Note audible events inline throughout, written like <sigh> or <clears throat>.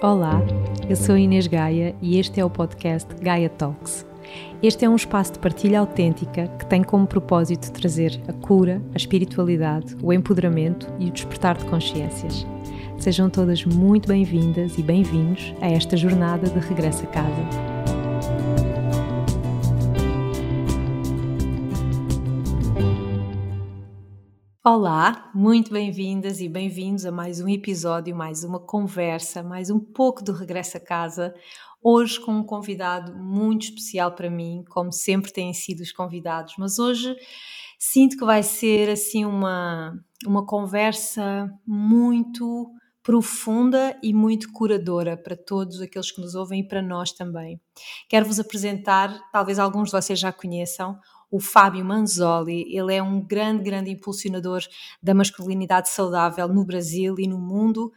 Olá, eu sou Inês Gaia e este é o podcast Gaia Talks. Este é um espaço de partilha autêntica que tem como propósito trazer a cura, a espiritualidade, o empoderamento e o despertar de consciências. Sejam todas muito bem-vindas e bem-vindos a esta jornada de regresso a casa. Olá, muito bem-vindas e bem-vindos a mais um episódio, mais uma conversa, mais um pouco do regresso a casa. Hoje com um convidado muito especial para mim, como sempre têm sido os convidados, mas hoje sinto que vai ser assim uma, uma conversa muito profunda e muito curadora para todos aqueles que nos ouvem e para nós também. Quero-vos apresentar, talvez alguns de vocês já conheçam, o Fábio Manzoli. Ele é um grande, grande impulsionador da masculinidade saudável no Brasil e no mundo.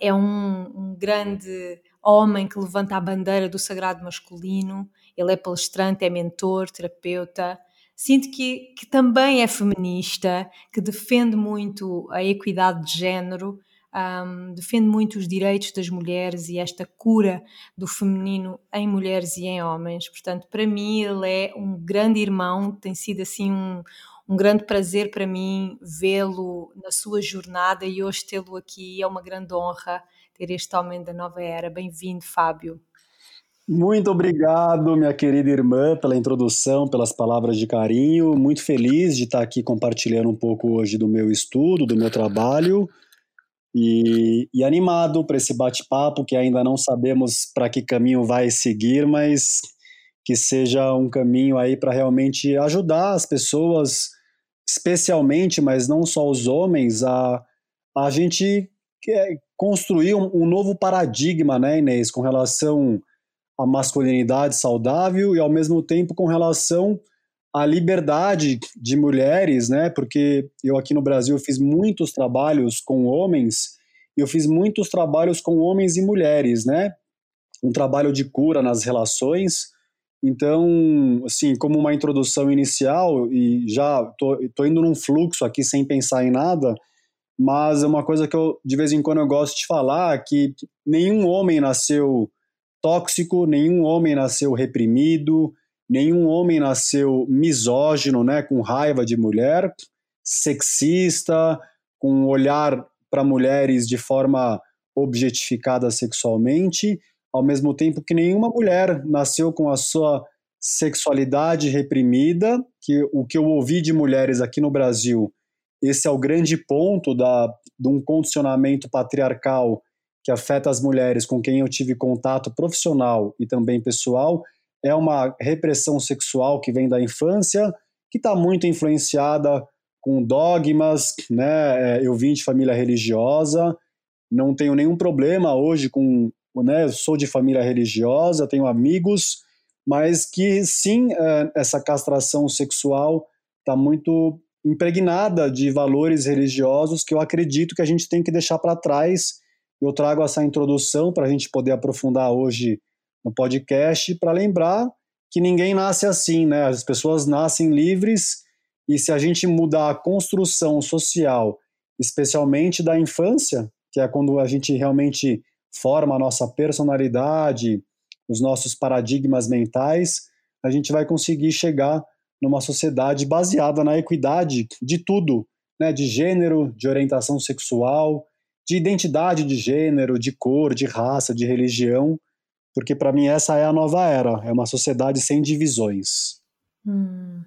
é um, um grande homem que levanta a bandeira do sagrado masculino. Ele é palestrante, é mentor, terapeuta. Sinto que, que também é feminista, que defende muito a equidade de género um, defende muito os direitos das mulheres e esta cura do feminino em mulheres e em homens. Portanto, para mim, ele é um grande irmão, tem sido assim um, um grande prazer para mim vê-lo na sua jornada e hoje tê-lo aqui é uma grande honra ter este homem da nova era. Bem-vindo, Fábio. Muito obrigado, minha querida irmã, pela introdução, pelas palavras de carinho. Muito feliz de estar aqui compartilhando um pouco hoje do meu estudo, do meu trabalho. E, e animado para esse bate-papo que ainda não sabemos para que caminho vai seguir, mas que seja um caminho aí para realmente ajudar as pessoas, especialmente, mas não só os homens, a, a gente construir um, um novo paradigma, né, Inês, com relação à masculinidade saudável e ao mesmo tempo com relação à liberdade de mulheres, né? Porque eu aqui no Brasil fiz muitos trabalhos com homens, eu fiz muitos trabalhos com homens e mulheres, né? Um trabalho de cura nas relações. Então, assim, como uma introdução inicial, e já tô, tô indo num fluxo aqui sem pensar em nada, mas é uma coisa que eu, de vez em quando, eu gosto de falar, que nenhum homem nasceu tóxico, nenhum homem nasceu reprimido, nenhum homem nasceu misógino, né, com raiva de mulher, sexista, com um olhar para mulheres de forma objetificada sexualmente, ao mesmo tempo que nenhuma mulher nasceu com a sua sexualidade reprimida, que o que eu ouvi de mulheres aqui no Brasil, esse é o grande ponto da, de um condicionamento patriarcal que afeta as mulheres com quem eu tive contato profissional e também pessoal, é uma repressão sexual que vem da infância, que está muito influenciada com dogmas, né? É, eu vim de família religiosa, não tenho nenhum problema hoje com, né? Sou de família religiosa, tenho amigos, mas que sim, é, essa castração sexual está muito impregnada de valores religiosos que eu acredito que a gente tem que deixar para trás. Eu trago essa introdução para a gente poder aprofundar hoje no podcast para lembrar que ninguém nasce assim, né? As pessoas nascem livres e se a gente mudar a construção social, especialmente da infância, que é quando a gente realmente forma a nossa personalidade, os nossos paradigmas mentais, a gente vai conseguir chegar numa sociedade baseada na equidade de tudo, né? De gênero, de orientação sexual, de identidade de gênero, de cor, de raça, de religião porque para mim essa é a nova era, é uma sociedade sem divisões. Hum.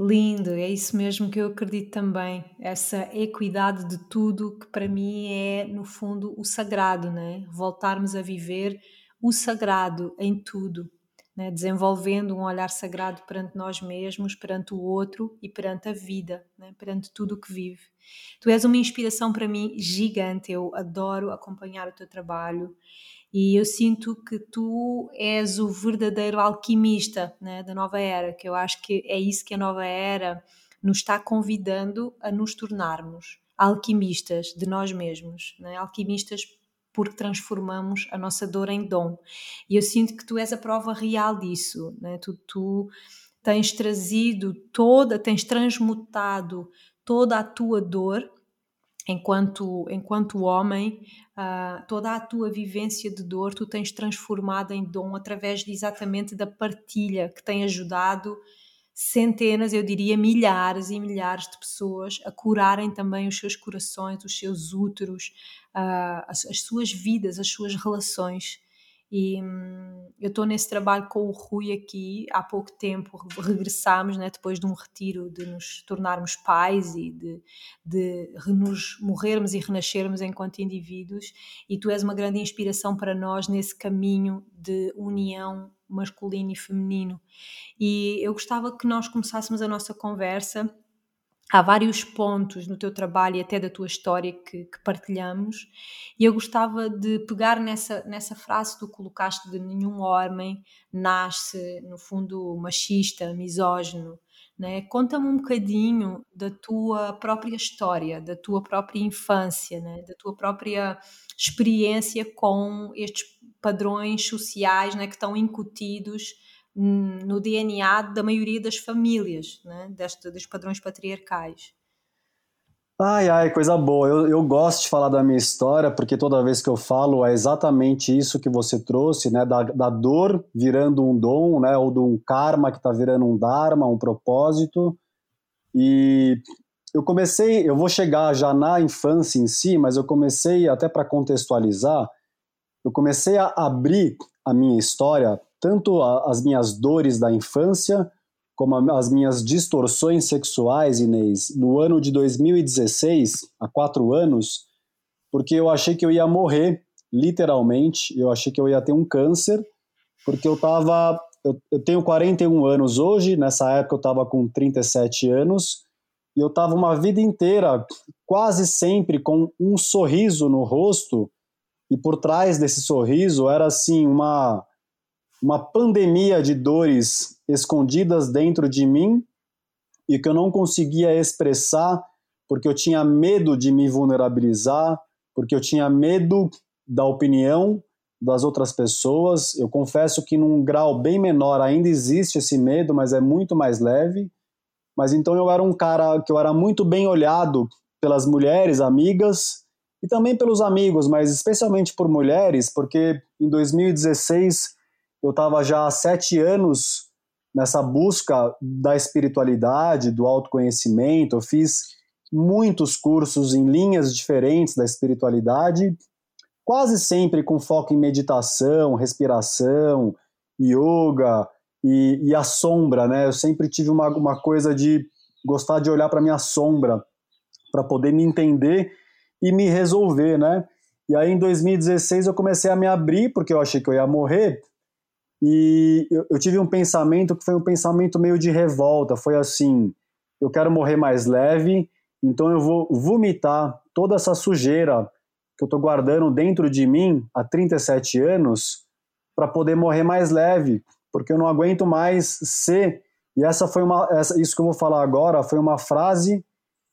Lindo, é isso mesmo que eu acredito também. Essa equidade de tudo que para mim é, no fundo, o sagrado, né? Voltarmos a viver o sagrado em tudo, né? desenvolvendo um olhar sagrado perante nós mesmos, perante o outro e perante a vida, né? perante tudo o que vive. Tu és uma inspiração para mim gigante, eu adoro acompanhar o teu trabalho e eu sinto que tu és o verdadeiro alquimista né, da nova era, que eu acho que é isso que a nova era nos está convidando a nos tornarmos alquimistas de nós mesmos, né? alquimistas porque transformamos a nossa dor em dom. E eu sinto que tu és a prova real disso, né? tu, tu tens trazido toda, tens transmutado toda a tua dor enquanto, enquanto homem, uh, toda a tua vivência de dor tu tens transformado em dom através de exatamente da partilha que tem ajudado centenas, eu diria milhares e milhares de pessoas a curarem também os seus corações, os seus úteros, uh, as, as, suas vidas, as suas relações. E hum, eu estou nesse trabalho com o Rui aqui há pouco tempo, regressámos né, depois de um retiro de nos tornarmos pais e de, de nos morrermos e renascermos enquanto indivíduos, e tu és uma grande inspiração para nós nesse caminho de união masculino e feminino. E eu gostava que nós começássemos a nossa conversa. Há vários pontos no teu trabalho e até da tua história que, que partilhamos, e eu gostava de pegar nessa, nessa frase que tu colocaste de nenhum homem nasce, no fundo, machista, misógino, né? Conta-me um bocadinho da tua própria história, da tua própria infância, né? da tua própria experiência com estes padrões sociais né? que estão incutidos no DNA da maioria das famílias, né? Deste, dos padrões patriarcais. Ai, ai, coisa boa. Eu, eu gosto de falar da minha história, porque toda vez que eu falo é exatamente isso que você trouxe, né? Da, da dor virando um dom, né? Ou de um karma que está virando um dharma, um propósito. E eu comecei, eu vou chegar já na infância em si, mas eu comecei, até para contextualizar, eu comecei a abrir a minha história, tanto a, as minhas dores da infância, como as minhas distorções sexuais, Inês, no ano de 2016, há quatro anos, porque eu achei que eu ia morrer, literalmente, eu achei que eu ia ter um câncer, porque eu estava. Eu, eu, tenho 41 anos hoje, nessa época eu estava com 37 anos, e eu estava uma vida inteira, quase sempre com um sorriso no rosto, e por trás desse sorriso era assim uma uma pandemia de dores escondidas dentro de mim e que eu não conseguia expressar porque eu tinha medo de me vulnerabilizar, porque eu tinha medo da opinião das outras pessoas. Eu confesso que num grau bem menor ainda existe esse medo, mas é muito mais leve. Mas então eu era um cara que eu era muito bem olhado pelas mulheres amigas e também pelos amigos, mas especialmente por mulheres, porque em 2016 eu estava já há sete anos nessa busca da espiritualidade, do autoconhecimento. Eu fiz muitos cursos em linhas diferentes da espiritualidade, quase sempre com foco em meditação, respiração, yoga e, e a sombra, né? Eu sempre tive uma, uma coisa de gostar de olhar para minha sombra para poder me entender e me resolver, né? E aí em 2016 eu comecei a me abrir porque eu achei que eu ia morrer e eu, eu, tive um pensamento que foi um pensamento meio de revolta. Foi assim: eu quero morrer mais leve, então eu vou vomitar toda essa sujeira que eu estou guardando dentro de mim há 37 anos para poder morrer mais leve, porque eu não aguento mais ser. E essa foi uma, essa, isso que eu vou falar agora foi uma frase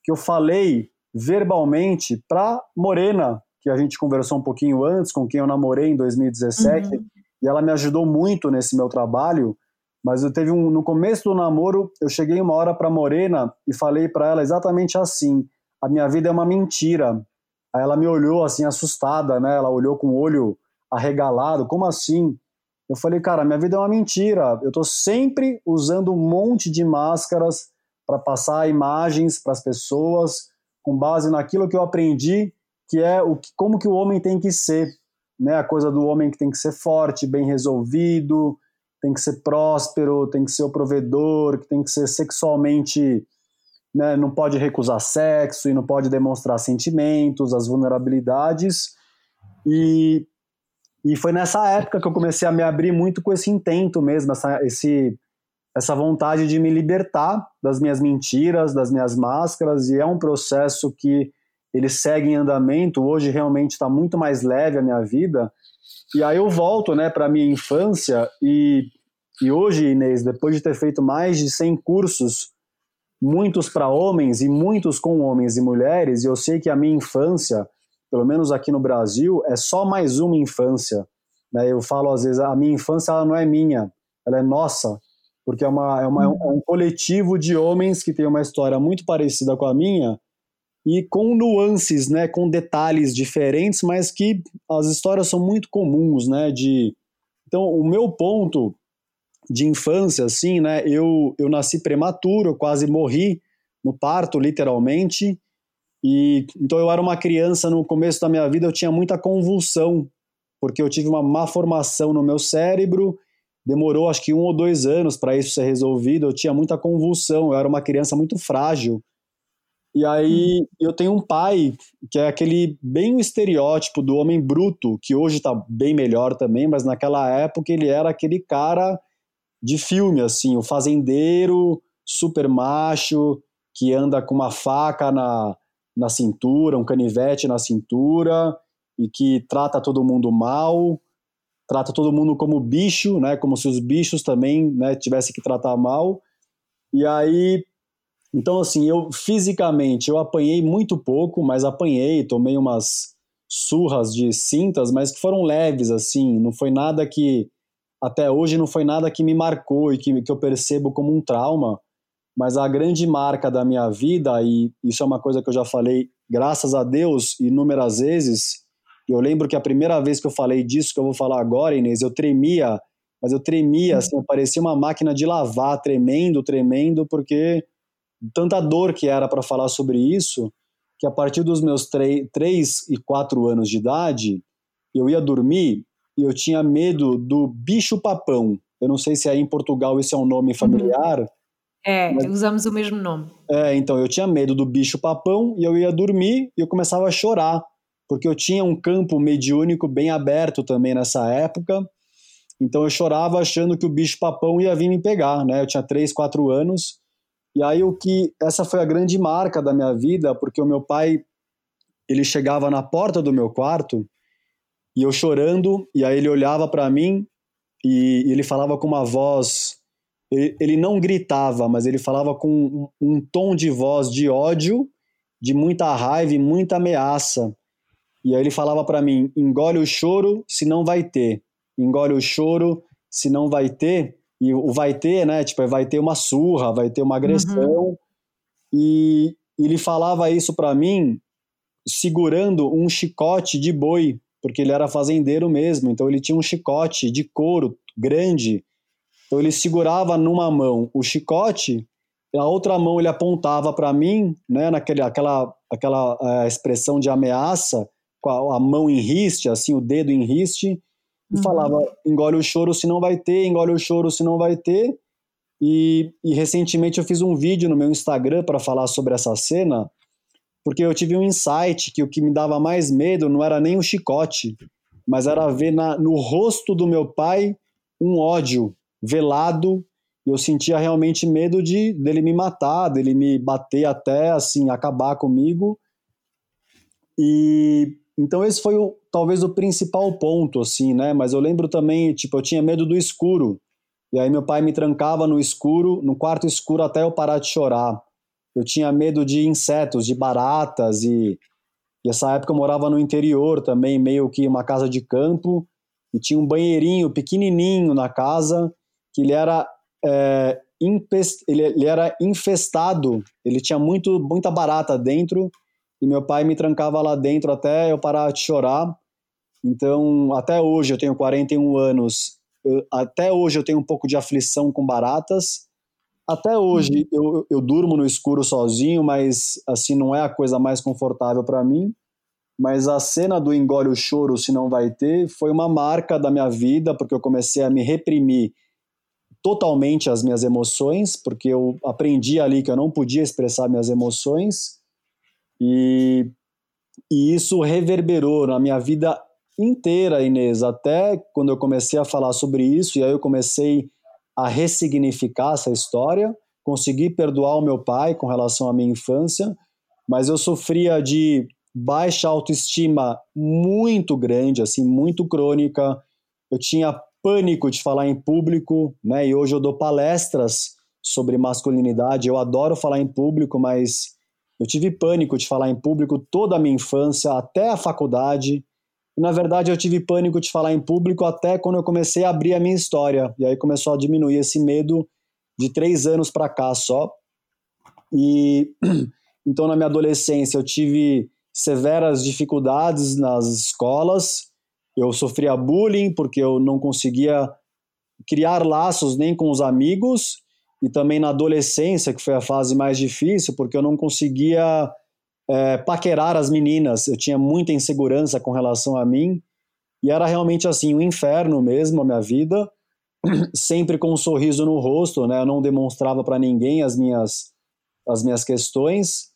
que eu falei verbalmente para Morena, que a gente conversou um pouquinho antes, com quem eu namorei em 2017. Uhum e ela me ajudou muito nesse meu trabalho. Mas eu teve um no começo do namoro, eu cheguei uma hora para Morena e falei para ela exatamente assim: a minha vida é uma mentira. Aí ela me olhou assim assustada, né? Ela olhou com o olho arregalado, como assim? Eu falei, cara, minha vida é uma mentira. Eu tô sempre usando um monte de máscaras para passar imagens para as pessoas com base naquilo que eu aprendi, que é o que, como que o homem tem que ser né? A coisa do homem que tem que ser forte, bem resolvido, tem que ser próspero, tem que ser o provedor, que tem que ser sexualmente, né? Não pode recusar sexo e não pode demonstrar sentimentos, as vulnerabilidades. E e foi nessa época que eu comecei a me abrir muito com esse intento mesmo, essa, esse, essa vontade de me libertar das minhas mentiras, das minhas máscaras, e é um processo que ele segue em andamento. Hoje realmente está muito mais leve a minha vida. E aí eu volto, né, para minha infância e, e hoje, Inês, depois de ter feito mais de 100 cursos, muitos para homens e muitos com homens e mulheres, e eu sei que a minha infância, pelo menos aqui no Brasil, é só mais uma infância. Né? Eu falo às vezes, a minha infância ela não é minha, ela é nossa, porque é, uma, é, uma, é um coletivo de homens que tem uma história muito parecida com a minha, e com nuances, né, com detalhes diferentes, mas que as histórias são muito comuns, né, de então o meu ponto de infância, assim, né, eu, eu nasci prematuro, eu quase morri no parto, literalmente, e então eu era uma criança no começo da minha vida, eu tinha muita convulsão, porque eu tive uma má formação no meu cérebro, demorou acho que um ou dois anos para isso ser resolvido, eu tinha muita convulsão, eu era uma criança muito frágil, e aí hum. eu tenho um pai que é aquele bem o estereótipo do homem bruto, que hoje está bem melhor também, mas naquela época ele era aquele cara de filme, assim, o fazendeiro super macho que anda com uma faca na, na cintura, um canivete na cintura e que trata todo mundo mal, trata todo mundo como bicho, né, como se os bichos também, né, tivessem que tratar mal. E aí então, assim, eu fisicamente eu apanhei muito pouco, mas apanhei, tomei umas surras de cintas, mas que foram leves, assim, não foi nada que, até hoje, não foi nada que me marcou e que, que eu percebo como um trauma, mas a grande marca da minha vida, e isso é uma coisa que eu já falei, graças a Deus, inúmeras vezes, eu lembro que a primeira vez que eu falei disso, que eu vou falar agora, Inês, eu tremia, mas eu tremia, assim, parecia uma máquina de lavar, tremendo, tremendo, porque tanta dor que era para falar sobre isso, que a partir dos meus 3 e 4 anos de idade, eu ia dormir e eu tinha medo do bicho-papão. Eu não sei se aí em Portugal isso é um nome familiar. Uhum. É, mas... usamos o mesmo nome. É, então eu tinha medo do bicho-papão e eu ia dormir e eu começava a chorar, porque eu tinha um campo mediúnico bem aberto também nessa época. Então eu chorava achando que o bicho-papão ia vir me pegar, né? Eu tinha 3, 4 anos e aí o que essa foi a grande marca da minha vida, porque o meu pai ele chegava na porta do meu quarto e eu chorando, e aí ele olhava para mim e, ele falava com uma voz, ele, ele, não gritava, mas ele falava com um, um tom de voz de ódio, de muita raiva e muita ameaça. E aí ele falava para mim: engole o choro, se não vai ter. Engole o choro, se não vai ter. E o vai ter, né? Tipo, vai ter uma surra, vai ter uma agressão. Uhum. E ele falava isso para mim segurando um chicote de boi, porque ele era fazendeiro mesmo. Então ele tinha um chicote de couro grande. Então ele segurava numa mão o chicote, e a outra mão ele apontava para mim, né? Naquele, aquela, aquela uh, expressão de ameaça, com a, a mão em riste, assim, o dedo em riste e uhum. falava: engole o choro se não vai ter, engole o choro se não vai ter. E, e recentemente eu fiz um vídeo no meu Instagram para falar sobre essa cena, porque eu tive um insight que o que me dava mais medo não era nem o chicote, mas era ver na, no rosto do meu pai um ódio velado. Eu sentia realmente medo de dele me matar, dele me bater até assim acabar comigo. E então esse foi o, talvez o principal ponto, assim, né? Mas eu lembro também, tipo, eu tinha medo do escuro. E aí meu pai me trancava no escuro, no quarto escuro até eu parar de chorar. Eu tinha medo de insetos, de baratas e, e essa época eu morava no interior também, meio que uma casa de campo e tinha um banheirinho pequenininho na casa que ele era é, ele, ele era infestado, ele tinha muito muita barata dentro e meu pai me trancava lá dentro até eu parar de chorar. Então, até hoje eu tenho 41 anos, eu, até hoje eu tenho um pouco de aflição com baratas. Até hoje uhum. eu, eu durmo no escuro sozinho, mas assim não é a coisa mais confortável para mim. Mas a cena do engole o choro se não vai ter foi uma marca da minha vida, porque eu comecei a me reprimir totalmente as minhas emoções, porque eu aprendi ali que eu não podia expressar minhas emoções. E, e isso reverberou na minha vida inteira, Inês, até quando eu comecei a falar sobre isso, e aí eu comecei a ressignificar essa história, consegui perdoar o meu pai com relação à minha infância, mas eu sofria de baixa autoestima muito grande, assim, muito crônica. Eu tinha pânico de falar em público, né? E hoje eu dou palestras sobre masculinidade. Eu adoro falar em público, mas eu tive pânico de falar em público toda a minha infância, até a faculdade. E, na verdade, eu tive pânico de falar em público até quando eu comecei a abrir a minha história. E aí começou a diminuir esse medo de três anos para cá só. E, <clears throat> Então, na minha adolescência, eu tive severas dificuldades nas escolas. Eu sofria bullying porque eu não conseguia criar laços nem com os amigos e também na adolescência, que foi a fase mais difícil, porque eu não conseguia é, paquerar as meninas. Eu tinha muita insegurança com relação a mim e era realmente assim um inferno mesmo a minha vida, <clears throat> sempre com um sorriso no rosto, né? Eu não demonstrava para ninguém as minhas as minhas questões.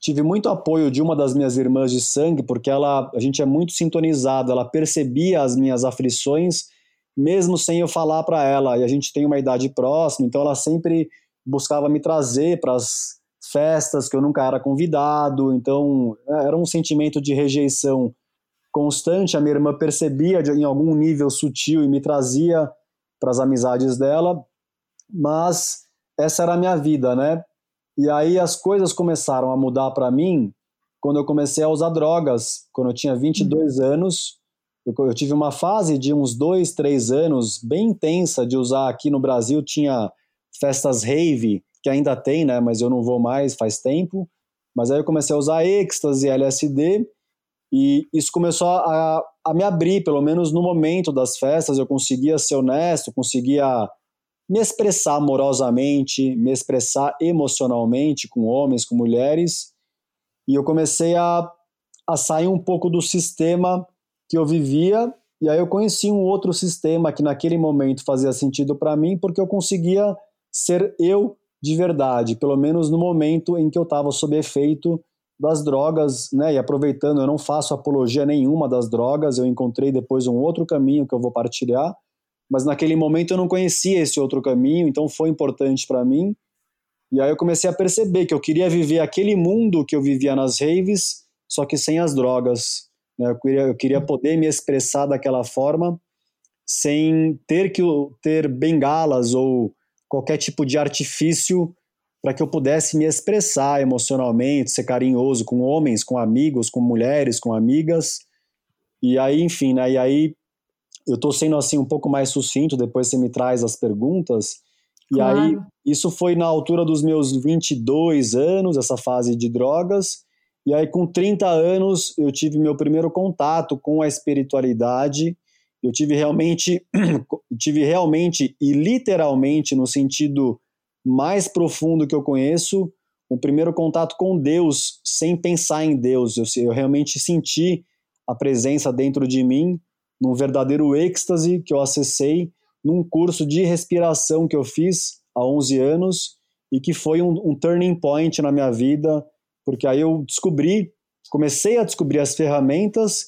Tive muito apoio de uma das minhas irmãs de sangue, porque ela a gente é muito sintonizado, ela percebia as minhas aflições mesmo sem eu falar para ela. E a gente tem uma idade próxima, então ela sempre buscava me trazer para as festas que eu nunca era convidado. Então é, era um sentimento de rejeição constante. A minha irmã percebia de, em algum nível sutil e me trazia para as amizades dela, mas essa era a minha vida, né? E aí as coisas começaram a mudar para mim quando eu comecei a usar drogas, quando eu tinha 22 uhum. anos. Eu, eu, tive uma fase de uns dois, três anos bem intensa de usar aqui no Brasil. Tinha festas rave, que ainda tem, né? Mas eu não vou mais faz tempo. Mas aí eu comecei a usar êxtase, LSD, e isso começou a, a me abrir, pelo menos no momento das festas. Eu conseguia ser honesto, conseguia me expressar amorosamente, me expressar emocionalmente com homens, com mulheres. E eu comecei a, a sair um pouco do sistema que eu vivia, e aí eu conheci um outro sistema que naquele momento fazia sentido para mim, porque eu conseguia ser eu de verdade, pelo menos no momento em que eu estava sob efeito das drogas, né? E aproveitando, eu não faço apologia nenhuma das drogas, eu encontrei depois um outro caminho que eu vou partilhar, mas naquele momento eu não conhecia esse outro caminho, então foi importante para mim. E aí eu comecei a perceber que eu queria viver aquele mundo que eu vivia nas raves, só que sem as drogas. Né? Eu, queria, eu queria poder me expressar daquela forma sem ter que ter bengalas ou qualquer tipo de artifício para que eu pudesse me expressar emocionalmente, ser carinhoso com homens, com amigos, com mulheres, com amigas. E aí, enfim, né? E aí eu estou sendo assim um pouco mais sucinto, depois você me traz as perguntas. E claro. aí, isso foi na altura dos meus 22 anos, essa fase de drogas. E aí, com 30 anos, eu tive meu primeiro contato com a espiritualidade. Eu tive realmente, <clears throat> tive realmente e literalmente, no sentido mais profundo que eu conheço, o primeiro contato com Deus, sem pensar em Deus. Eu, eu realmente senti a presença dentro de mim, num verdadeiro êxtase que eu acessei num curso de respiração que eu fiz há 11 anos e que foi um, um turning point na minha vida porque aí eu descobri, comecei a descobrir as ferramentas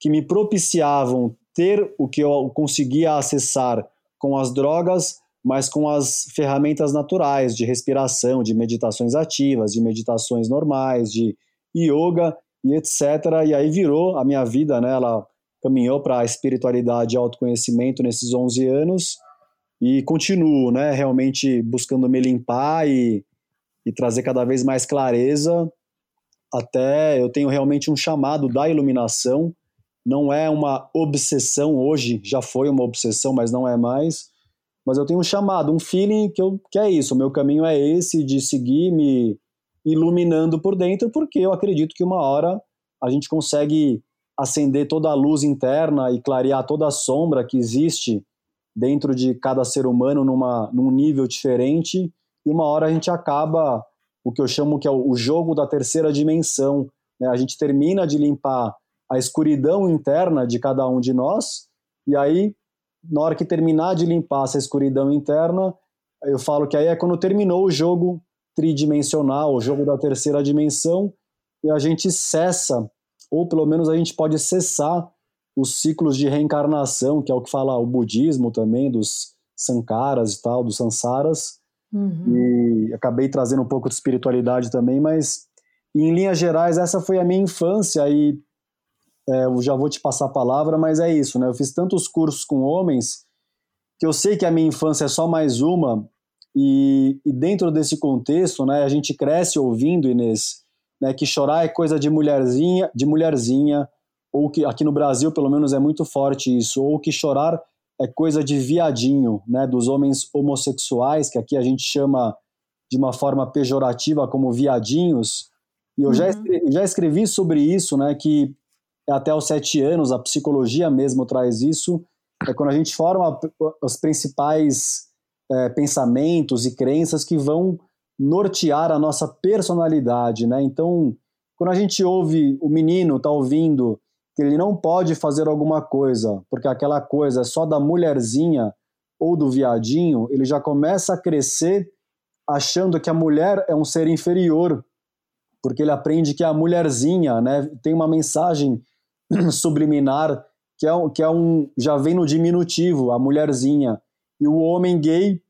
que me propiciavam ter o que eu conseguia acessar com as drogas, mas com as ferramentas naturais de respiração, de meditações ativas, de meditações normais, de yoga e etc. E aí virou a minha vida, né? Ela caminhou para a espiritualidade e autoconhecimento nesses 11 anos e continuo, né? Realmente buscando me limpar e, e trazer cada vez mais clareza até eu tenho realmente um chamado da iluminação. Não é uma obsessão hoje, já foi uma obsessão, mas não é mais. Mas eu tenho um chamado, um feeling que, eu, que é isso. O meu caminho é esse de seguir me iluminando por dentro, porque eu acredito que uma hora a gente consegue acender toda a luz interna e clarear toda a sombra que existe dentro de cada ser humano numa, num nível diferente, e uma hora a gente acaba o que eu chamo que é o jogo da terceira dimensão. Né? A gente termina de limpar a escuridão interna de cada um de nós, e aí, na hora que terminar de limpar essa escuridão interna, eu falo que aí é quando terminou o jogo tridimensional, o jogo da terceira dimensão, e a gente cessa, ou pelo menos a gente pode cessar os ciclos de reencarnação, que é o que fala o budismo também, dos sankaras e tal, dos sansaras, Uhum. E acabei trazendo um pouco de espiritualidade também, mas em linhas gerais essa foi a minha infância e é, eu já vou te passar a palavra, mas é isso, né? Eu fiz tantos cursos com homens que eu sei que a minha infância é só mais uma e, e dentro desse contexto, né? A gente cresce ouvindo Inês, né? Que chorar é coisa de mulherzinha, de mulherzinha, ou que aqui no Brasil pelo menos é muito forte isso, ou que chorar é coisa de viadinho, né, dos homens homossexuais, que aqui a gente chama de uma forma pejorativa como viadinhos, E eu uhum. já, escrevi, já escrevi sobre isso, né, que até os sete anos, a psicologia mesmo traz isso, é quando a gente forma os principais é, pensamentos e crenças que vão nortear a nossa personalidade, né? Então, quando a gente ouve o menino tá ouvindo que ele não pode fazer alguma coisa porque aquela coisa é só da mulherzinha ou do viadinho, ele já começa a crescer achando que a mulher é um ser inferior, porque ele aprende que a mulherzinha, né, tem uma mensagem <clears throat> subliminar que é, que é um já vem no diminutivo, a mulherzinha, e o homem gay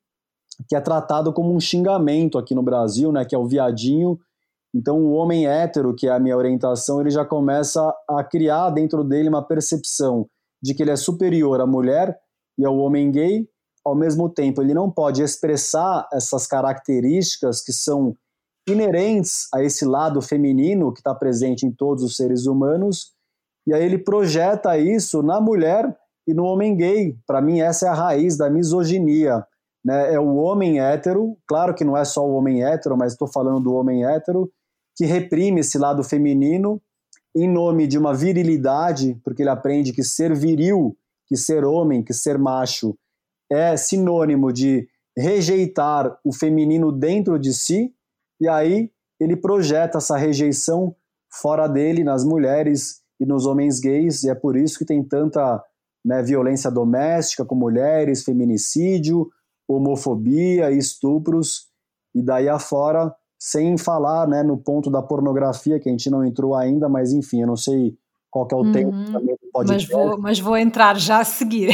que é tratado como um xingamento aqui no Brasil, né, que é o viadinho. Então o homem hétero, que é a minha orientação, ele já começa a criar dentro dele uma percepção de que ele é superior à mulher e ao homem gay. Ao mesmo tempo, ele não pode expressar essas características que são inerentes a esse lado feminino que está presente em todos os seres humanos e aí ele projeta isso na mulher e no homem gay. Para mim, essa é a raiz da misoginia. Né? É o homem hétero, claro que não é só o homem hétero, mas estou falando do homem hétero, que reprime esse lado feminino em nome de uma virilidade, porque ele aprende que ser viril, que ser homem, que ser macho é sinônimo de rejeitar o feminino dentro de si, e aí ele projeta essa rejeição fora dele, nas mulheres e nos homens gays, e é por isso que tem tanta né, violência doméstica com mulheres, feminicídio, homofobia, estupros, e daí afora, sem falar né, no ponto da pornografia, que a gente não entrou ainda, mas enfim, eu não sei qual que é o uhum. tempo também do podcast. Mas vou, mas vou entrar já a seguir.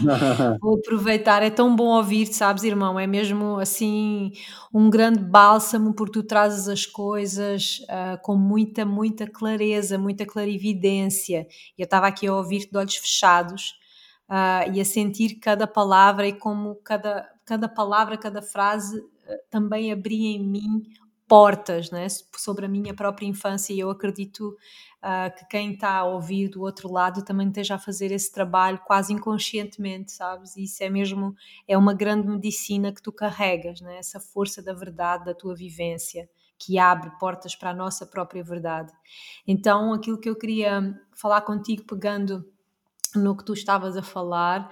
<laughs> vou aproveitar, é tão bom ouvir, sabes, irmão, é mesmo assim um grande bálsamo porque tu trazes as coisas uh, com muita, muita clareza, muita clarividência. Eu estava aqui a ouvir de olhos fechados uh, e a sentir cada palavra e como cada, cada palavra, cada frase uh, também abria em mim portas né, sobre a minha própria infância e eu acredito uh, que quem está a ouvir do outro lado também esteja a fazer esse trabalho quase inconscientemente, sabes? Isso é mesmo, é uma grande medicina que tu carregas, né? essa força da verdade, da tua vivência, que abre portas para a nossa própria verdade. Então, aquilo que eu queria falar contigo, pegando no que tu estavas a falar,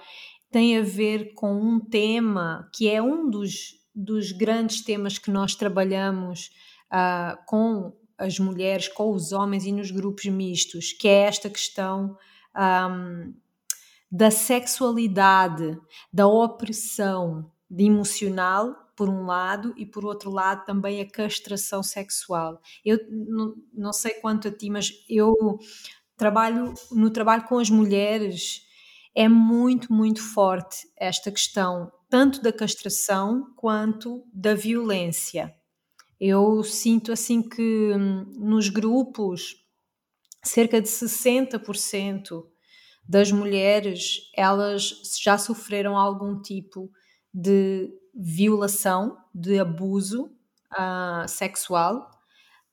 tem a ver com um tema que é um dos, dos grandes temas que nós trabalhamos uh, com as mulheres com os homens e nos grupos mistos, que é esta questão um, da sexualidade, da opressão emocional, por um lado, e por outro lado também a castração sexual. Eu não sei quanto a ti, mas eu trabalho no trabalho com as mulheres é muito, muito forte esta questão, tanto da castração quanto da violência. Eu sinto assim que hum, nos grupos cerca de 60% das mulheres elas já sofreram algum tipo de violação, de abuso uh, sexual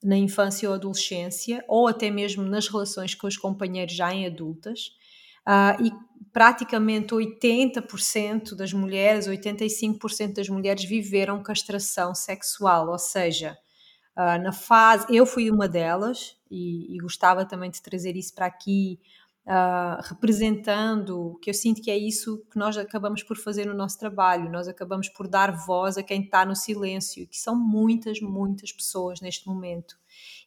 na infância ou adolescência, ou até mesmo nas relações com os companheiros já em adultas. Uh, e praticamente 80% das mulheres, 85% das mulheres viveram castração sexual, ou seja, uh, na fase. Eu fui uma delas e, e, gostava também de trazer isso para aqui, uh, representando, que eu sinto que é isso que nós acabamos por fazer no nosso trabalho, nós acabamos por dar voz a quem está no silêncio, que são muitas, muitas pessoas neste momento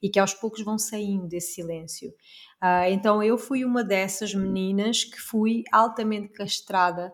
e que aos poucos vão saindo desse silêncio. Uh, então eu fui uma dessas meninas que fui altamente castrada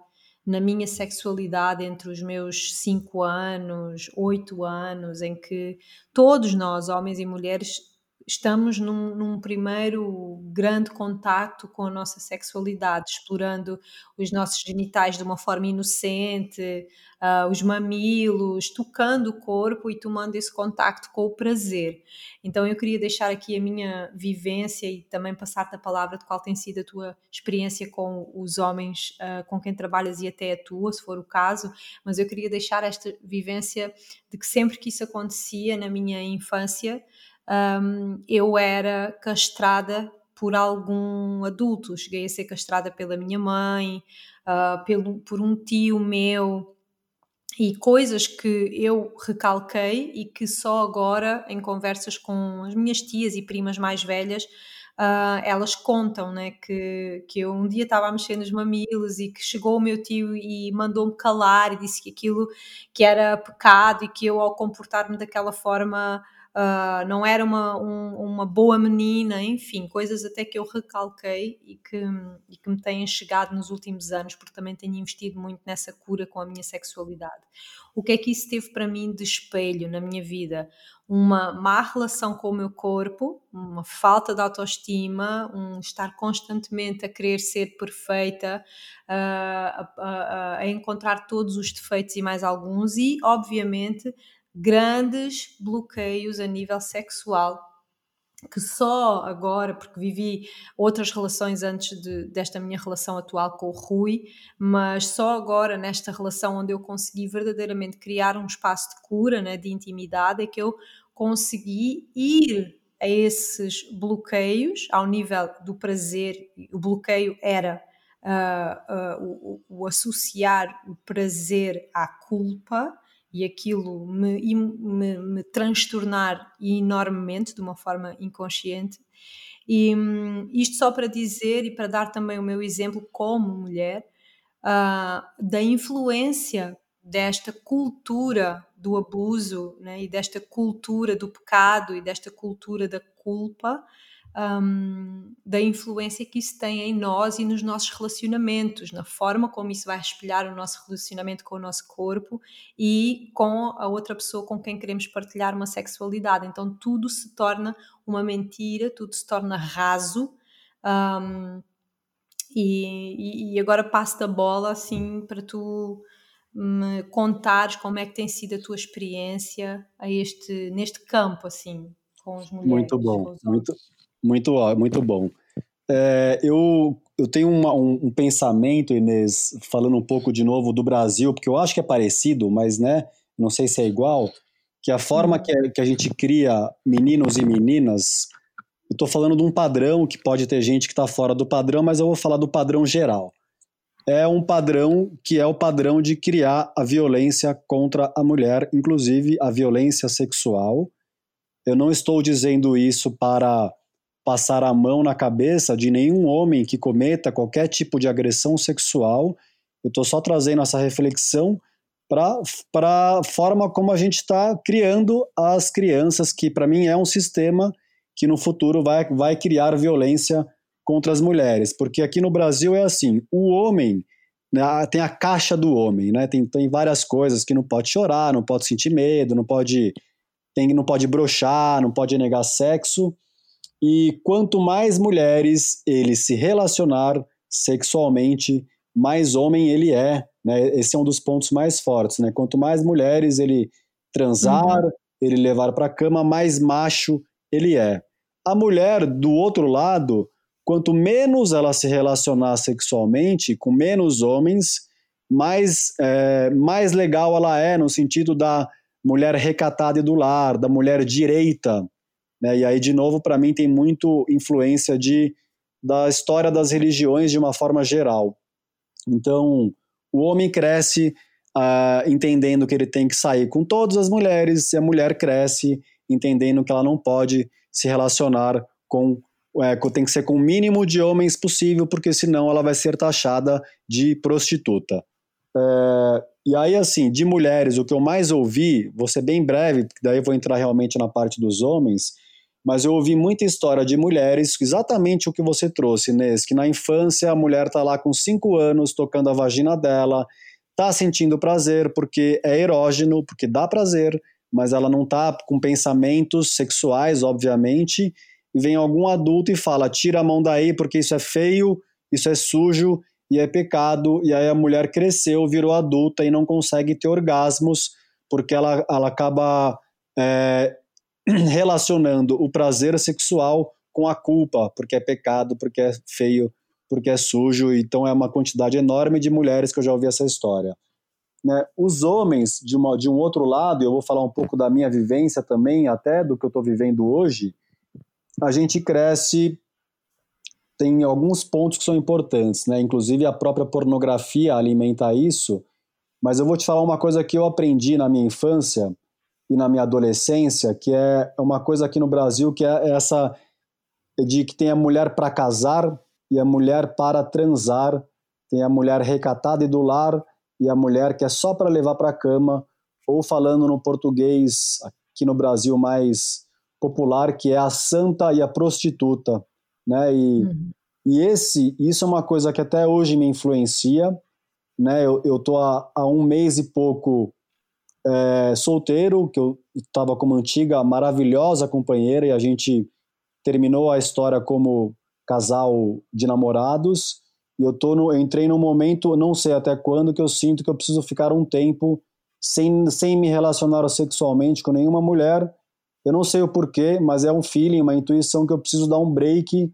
na minha sexualidade entre os meus 5 anos, 8 anos, em que todos nós, homens e mulheres, estamos num, num, primeiro grande contacto com a nossa sexualidade, explorando os nossos genitais de uma forma inocente, uh, os mamilos, tocando o corpo e tomando esse contacto com o prazer. Então eu queria deixar aqui a minha vivência e também passar-te a palavra de qual tem sido a tua experiência com os homens uh, com quem trabalhas e até a tua, se for o caso, mas eu queria deixar esta vivência de que sempre que isso acontecia na minha infância, um, eu era castrada por algum adulto. Cheguei a ser castrada pela minha mãe, uh, pelo, por um tio meu. e coisas que eu recalquei e que só agora, em conversas com as minhas tias e primas mais velhas, uh, elas contam né, que, que eu um dia estava a mexer nos mamilos e que chegou o meu tio e mandou-me calar e disse que aquilo que era pecado e que eu, ao comportar-me daquela forma, uh, não era uma, um, uma boa menina, enfim, coisas até que eu recalquei e que, e que me têm chegado nos últimos anos, porque também tenho investido muito nessa cura com a minha sexualidade. O que é que isso teve para mim de espelho na minha vida? Uma má relação com o meu corpo, uma falta de autoestima, um estar constantemente a querer ser perfeita, a, a, a encontrar todos os defeitos e mais alguns, e obviamente grandes bloqueios a nível sexual que só agora, porque vivi outras relações antes de, desta minha relação atual com o Rui, mas só agora nesta relação onde eu consegui verdadeiramente criar um espaço de cura, né, de intimidade, é que eu consegui ir a esses bloqueios ao nível do prazer. O bloqueio era uh, uh, o, o associar o prazer à culpa e aquilo me, me, me transtornar enormemente de uma forma inconsciente. E um, isto só para dizer e para dar também o meu exemplo como mulher uh, da influência desta cultura do abuso né, e desta cultura do pecado e desta cultura da culpa um, da influência que isso tem em nós e nos nossos relacionamentos, na forma como isso vai espelhar o nosso relacionamento com o nosso corpo e com a outra pessoa com quem queremos partilhar uma sexualidade. Então tudo se torna uma mentira, tudo se torna raso. Um, e, e, agora passo a bola assim para tu me contares como é que tem sido a tua experiência a este, neste campo assim com as mulheres. Muito bom, muito, muito, muito bom. É, eu, eu tenho uma, um, um, pensamento, Inês, falando um pouco de novo do Brasil, porque eu acho que é parecido, mas né, não sei se é igual, que a forma que, a, que a gente cria meninos e meninas, eu estou falando de um padrão, que pode ter gente que está fora do padrão, mas eu vou falar do padrão geral. É um padrão que é o padrão de criar a violência contra a mulher, inclusive a violência sexual. Eu não estou dizendo isso para passar a mão na cabeça de nenhum homem que cometa qualquer tipo de agressão sexual. Eu estou só trazendo essa reflexão para a forma como a gente está criando as crianças, que para mim é um sistema que no futuro vai, vai criar violência contra as mulheres. Porque aqui no Brasil é assim: o homem né, tem a caixa do homem, né? Tem, tem várias coisas que não pode chorar, não pode sentir medo, não pode, tem, não pode brochar, não pode negar sexo. E quanto mais mulheres ele se relacionar sexualmente, mais homem ele é. Né? Esse é um dos pontos mais fortes. Né? Quanto mais mulheres ele transar, uhum. ele levar para a cama, mais macho ele é. A mulher, do outro lado, quanto menos ela se relacionar sexualmente com menos homens, mais, é, mais legal ela é, no sentido da mulher recatada e do lar, da mulher direita, né? E aí, de novo, para mim tem muito influência de, da história das religiões de uma forma geral. Então, o homem cresce uh, entendendo que ele tem que sair com todas as mulheres, e a mulher cresce entendendo que ela não pode se relacionar com é, tem que ser com o mínimo de homens possível, porque senão ela vai ser taxada de prostituta. É, e aí, assim, de mulheres, o que eu mais ouvi, vou ser bem breve, daí eu vou entrar realmente na parte dos homens, mas eu ouvi muita história de mulheres, exatamente o que você trouxe, Inês, que na infância a mulher está lá com 5 anos tocando a vagina dela, está sentindo prazer porque é erógeno, porque dá prazer, mas ela não está com pensamentos sexuais, obviamente, e vem algum adulto e fala: tira a mão daí porque isso é feio, isso é sujo e é pecado, e aí a mulher cresceu, virou adulta e não consegue ter orgasmos porque ela, ela acaba é, <clears throat> relacionando o prazer sexual com a culpa, porque é pecado, porque é feio, porque é sujo. Então é uma quantidade enorme de mulheres que eu já ouvi essa história. Né? Os homens, de, uma, de um outro lado, eu vou falar um pouco da minha vivência também, até do que eu estou vivendo hoje, a gente cresce, tem alguns pontos que são importantes, né? inclusive a própria pornografia alimenta isso, Mas eu vou te falar uma coisa que eu aprendi na minha infância e na minha adolescência, que é uma coisa aqui no Brasil, que é essa de que tem a mulher para casar e a mulher para transar, tem a mulher recatada e do lar e a mulher que é só para levar para a cama, ou falando no português aqui no Brasil mais popular, que é a santa e a prostituta, né? E, uhum. e esse, isso é uma coisa que até hoje me influencia, né? Eu, eu tô há, há um mês e pouco é, solteiro, que eu estava com uma antiga maravilhosa companheira e a gente terminou a história como casal de namorados. E eu, tô no, eu entrei num momento, não sei até quando, que eu sinto que eu preciso ficar um tempo sem, sem me relacionar sexualmente com nenhuma mulher. Eu não sei o porquê, mas é um feeling, uma intuição que eu preciso dar um break,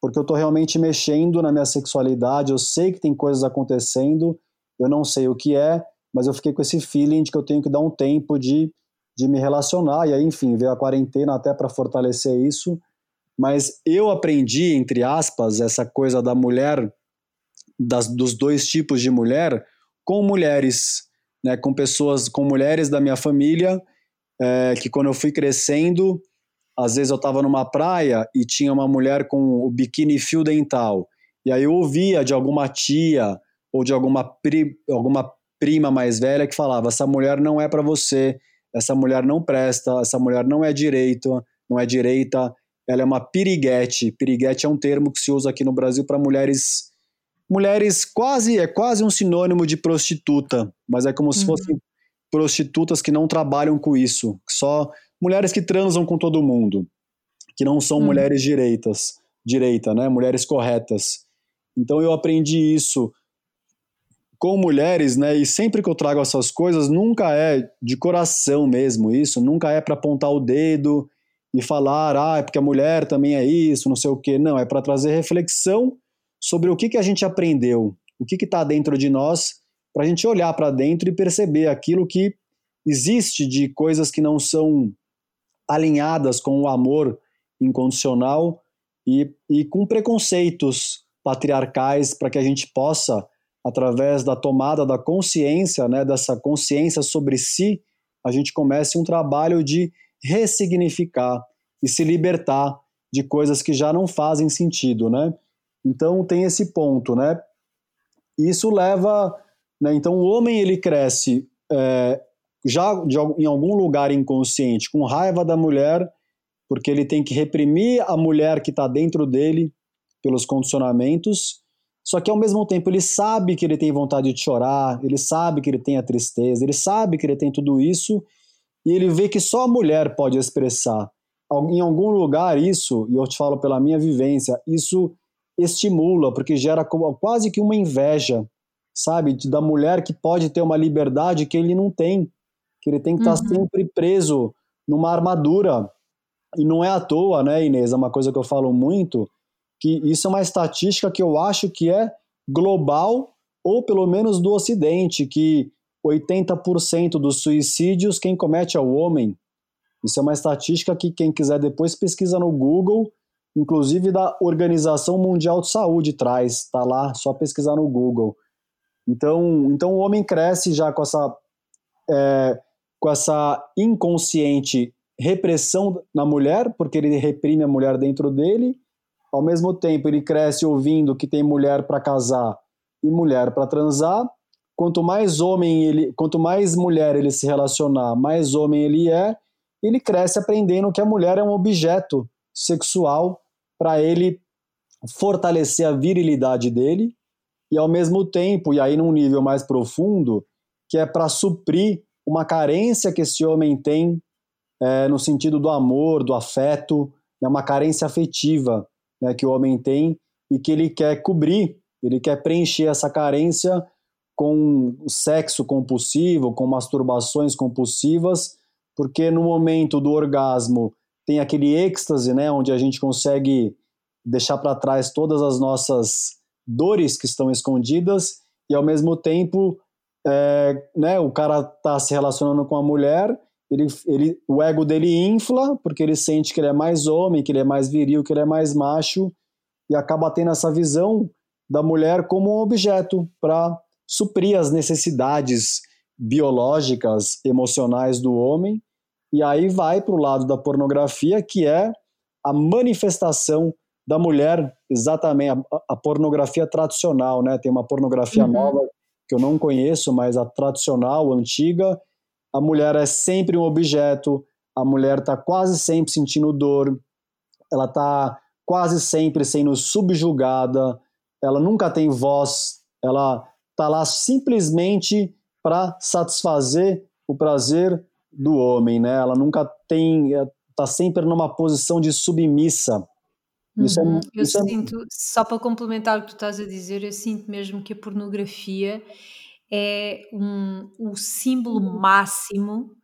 porque eu estou realmente mexendo na minha sexualidade. Eu sei que tem coisas acontecendo, eu não sei o que é, mas eu fiquei com esse feeling de que eu tenho que dar um tempo de, de me relacionar. E aí, enfim, veio a quarentena até para fortalecer isso. Mas eu aprendi, entre aspas, essa coisa da mulher, das, dos dois tipos de mulher, com mulheres, né, com pessoas, com mulheres da minha família, é, que quando eu fui crescendo, às vezes eu estava numa praia e tinha uma mulher com o biquíni fio dental. E aí eu ouvia de alguma tia ou de alguma, pri, alguma prima mais velha que falava: essa mulher não é para você, essa mulher não presta, essa mulher não é direito, não é direita, ela é uma piriguete. Piriguete é um termo que se usa aqui no Brasil para mulheres mulheres quase é quase um sinônimo de prostituta, mas é como uhum. se fossem prostitutas que não trabalham com isso, só mulheres que transam com todo mundo, que não são uhum. mulheres direitas, direita, né? Mulheres corretas. Então eu aprendi isso com mulheres, né? E sempre que eu trago essas coisas, nunca é de coração mesmo isso, nunca é para apontar o dedo e falar, ah, é porque a mulher também é isso, não sei o quê. Não, é para trazer reflexão sobre o que, que a gente aprendeu, o que está dentro de nós, para a gente olhar para dentro e perceber aquilo que existe de coisas que não são alinhadas com o amor incondicional e, e com preconceitos patriarcais para que a gente possa, através da tomada da consciência, né, dessa consciência sobre si, a gente comece um trabalho de ressignificar e se libertar de coisas que já não fazem sentido, né? Então tem esse ponto, né? Isso leva, né? Então o homem ele cresce é, já de, em algum lugar inconsciente com raiva da mulher, porque ele tem que reprimir a mulher que está dentro dele pelos condicionamentos. Só que ao mesmo tempo ele sabe que ele tem vontade de chorar, ele sabe que ele tem a tristeza, ele sabe que ele tem tudo isso e ele vê que só a mulher pode expressar. Em algum lugar, isso, e eu te falo pela minha vivência, isso estimula, porque gera quase que uma inveja, sabe, da mulher que pode ter uma liberdade que ele não tem, que ele tem que estar uhum. sempre preso numa armadura. E não é à toa, né, Inês? É uma coisa que eu falo muito, que isso é uma estatística que eu acho que é global, ou pelo menos do Ocidente, que 80% dos suicídios quem comete é o homem. Isso é uma estatística que quem quiser depois pesquisa no Google, inclusive da Organização Mundial de Saúde traz, tá lá, só pesquisar no Google. Então, então o homem cresce já com essa, é, com essa inconsciente repressão na mulher, porque ele reprime a mulher dentro dele. Ao mesmo tempo, ele cresce ouvindo que tem mulher para casar e mulher para transar. Quanto mais homem ele, quanto mais mulher ele se relacionar, mais homem ele é, ele cresce aprendendo que a mulher é um objeto sexual para ele fortalecer a virilidade dele. E ao mesmo tempo, e aí num nível mais profundo, que é para suprir uma carência que esse homem tem é, no sentido do amor, do afeto, né, uma carência afetiva né, que o homem tem e que ele quer cobrir, ele quer preencher essa carência com sexo compulsivo, com masturbações compulsivas, porque no momento do orgasmo tem aquele êxtase, né, onde a gente consegue deixar para trás todas as nossas dores que estão escondidas e ao mesmo tempo, é, né, o cara está se relacionando com a mulher, ele, ele, o ego dele infla porque ele sente que ele é mais homem, que ele é mais viril, que ele é mais macho e acaba tendo essa visão da mulher como um objeto para suprir as necessidades biológicas, emocionais do homem, e aí vai para o lado da pornografia, que é a manifestação da mulher, exatamente, a, a pornografia tradicional, né? Tem uma pornografia uhum. nova que eu não conheço, mas a tradicional, antiga, a mulher é sempre um objeto, a mulher está quase sempre sentindo dor, ela está quase sempre sendo subjugada, ela nunca tem voz, ela está lá simplesmente para satisfazer o prazer do homem, né? Ela nunca tem, está sempre numa posição de submissa. Isso é uhum. é, eu isso sinto, é... só para complementar o que tu estás a dizer, eu sinto mesmo que a pornografia é um, o símbolo máximo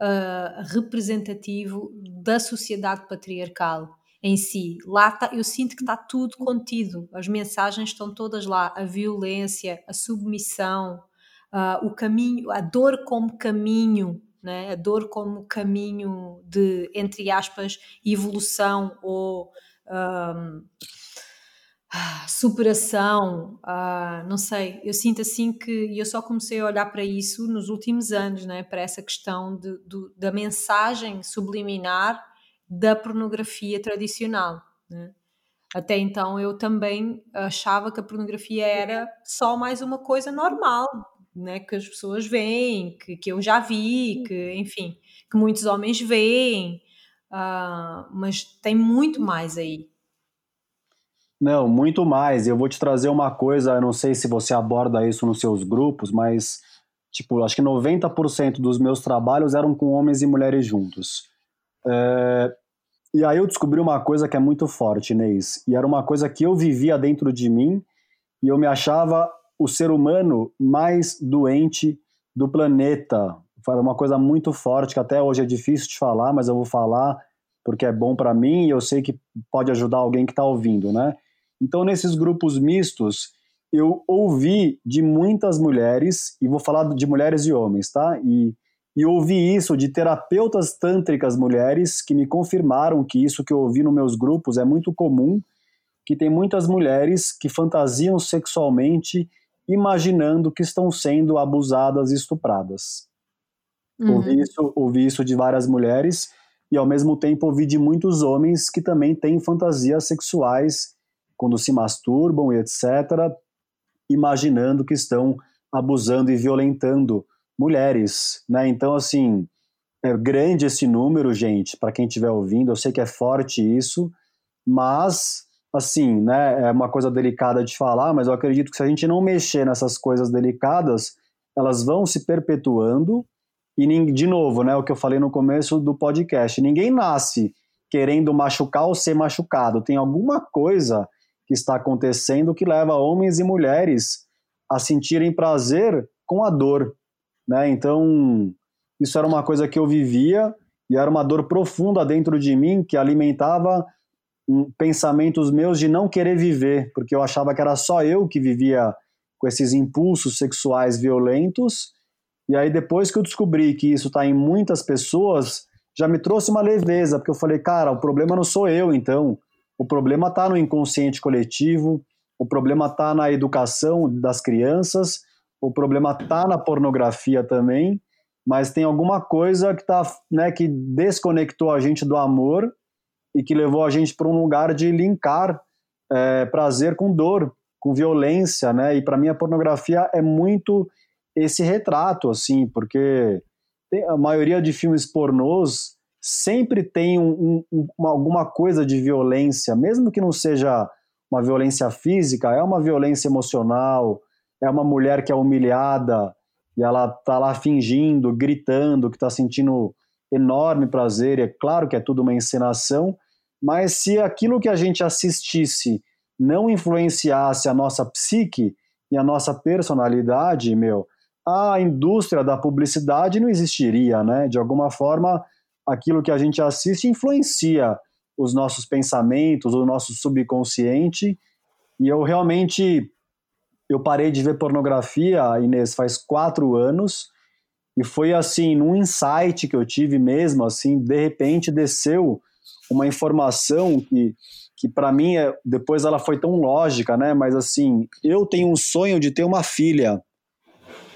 uh, representativo da sociedade patriarcal em si. Lá tá, eu sinto que está tudo contido, as mensagens estão todas lá, a violência, a submissão, uh, o caminho, a dor como caminho, né? a dor como caminho de, entre aspas, evolução ou um, superação, uh, não sei, eu sinto assim que eu só comecei a olhar para isso nos últimos anos, né, para essa questão de, de, da mensagem subliminar da pornografia tradicional. Né? Até então eu também achava que a pornografia era só mais uma coisa normal, né, que as pessoas veem, que, que eu já vi, que enfim, que muitos homens veem, uh, mas tem muito mais aí. Não, muito mais. Eu vou te trazer uma coisa, eu não sei se você aborda isso nos seus grupos, mas tipo, acho que 90% dos meus trabalhos eram com homens e mulheres juntos. É, e aí eu descobri uma coisa que é muito forte, Neis, e era uma coisa que eu vivia dentro de mim e eu me achava o ser humano mais doente do planeta. Era uma coisa muito forte que até hoje é difícil de falar, mas eu vou falar porque é bom para mim e eu sei que pode ajudar alguém que está ouvindo, né? Então, nesses grupos mistos, eu ouvi de muitas mulheres, e vou falar de mulheres e homens, tá? E, e ouvi isso de terapeutas tântricas mulheres que me confirmaram que isso que eu ouvi nos meus grupos é muito comum, que tem muitas mulheres que fantasiam sexualmente imaginando que estão sendo abusadas e estupradas. Uhum. Ouvi, isso, ouvi isso de várias mulheres e, ao mesmo tempo, ouvi de muitos homens que também têm fantasias sexuais quando se masturbam e etc., imaginando que estão abusando e violentando mulheres, né? Então, assim, é grande esse número, gente, para quem estiver ouvindo, eu sei que é forte isso, mas, assim, né, é uma coisa delicada de falar, mas eu acredito que se a gente não mexer nessas coisas delicadas, elas vão se perpetuando e, de novo, né, o que eu falei no começo do podcast, ninguém nasce querendo machucar ou ser machucado, tem alguma coisa que está acontecendo que leva homens e mulheres a sentirem prazer com a dor, né? Então, isso era uma coisa que eu vivia e era uma dor profunda dentro de mim que alimentava pensamentos meus de não querer viver, porque eu achava que era só eu que vivia com esses impulsos sexuais violentos. E aí depois que eu descobri que isso está em muitas pessoas, já me trouxe uma leveza, porque eu falei, cara, o problema não sou eu, então. O problema está no inconsciente coletivo, o problema está na educação das crianças, o problema está na pornografia também, mas tem alguma coisa que, tá, né, que desconectou a gente do amor e que levou a gente para um lugar de linkar é, prazer com dor, com violência, né? E para mim a pornografia é muito esse retrato, assim, porque a maioria de filmes pornôs sempre tem um, um, uma, alguma coisa de violência, mesmo que não seja uma violência física, é uma violência emocional, é uma mulher que é humilhada e ela tá lá fingindo, gritando, que está sentindo enorme prazer, e é claro que é tudo uma encenação, mas se aquilo que a gente assistisse não influenciasse a nossa psique e a nossa personalidade, meu, a indústria da publicidade não existiria, né? De alguma forma, aquilo que a gente assiste influencia os nossos pensamentos, o nosso subconsciente. E eu realmente eu parei de ver pornografia, Inês, faz quatro anos. E foi assim, num insight que eu tive mesmo, assim, de repente desceu uma informação que, que para mim, é, depois ela foi tão lógica, né? Mas assim, eu tenho um sonho de ter uma filha.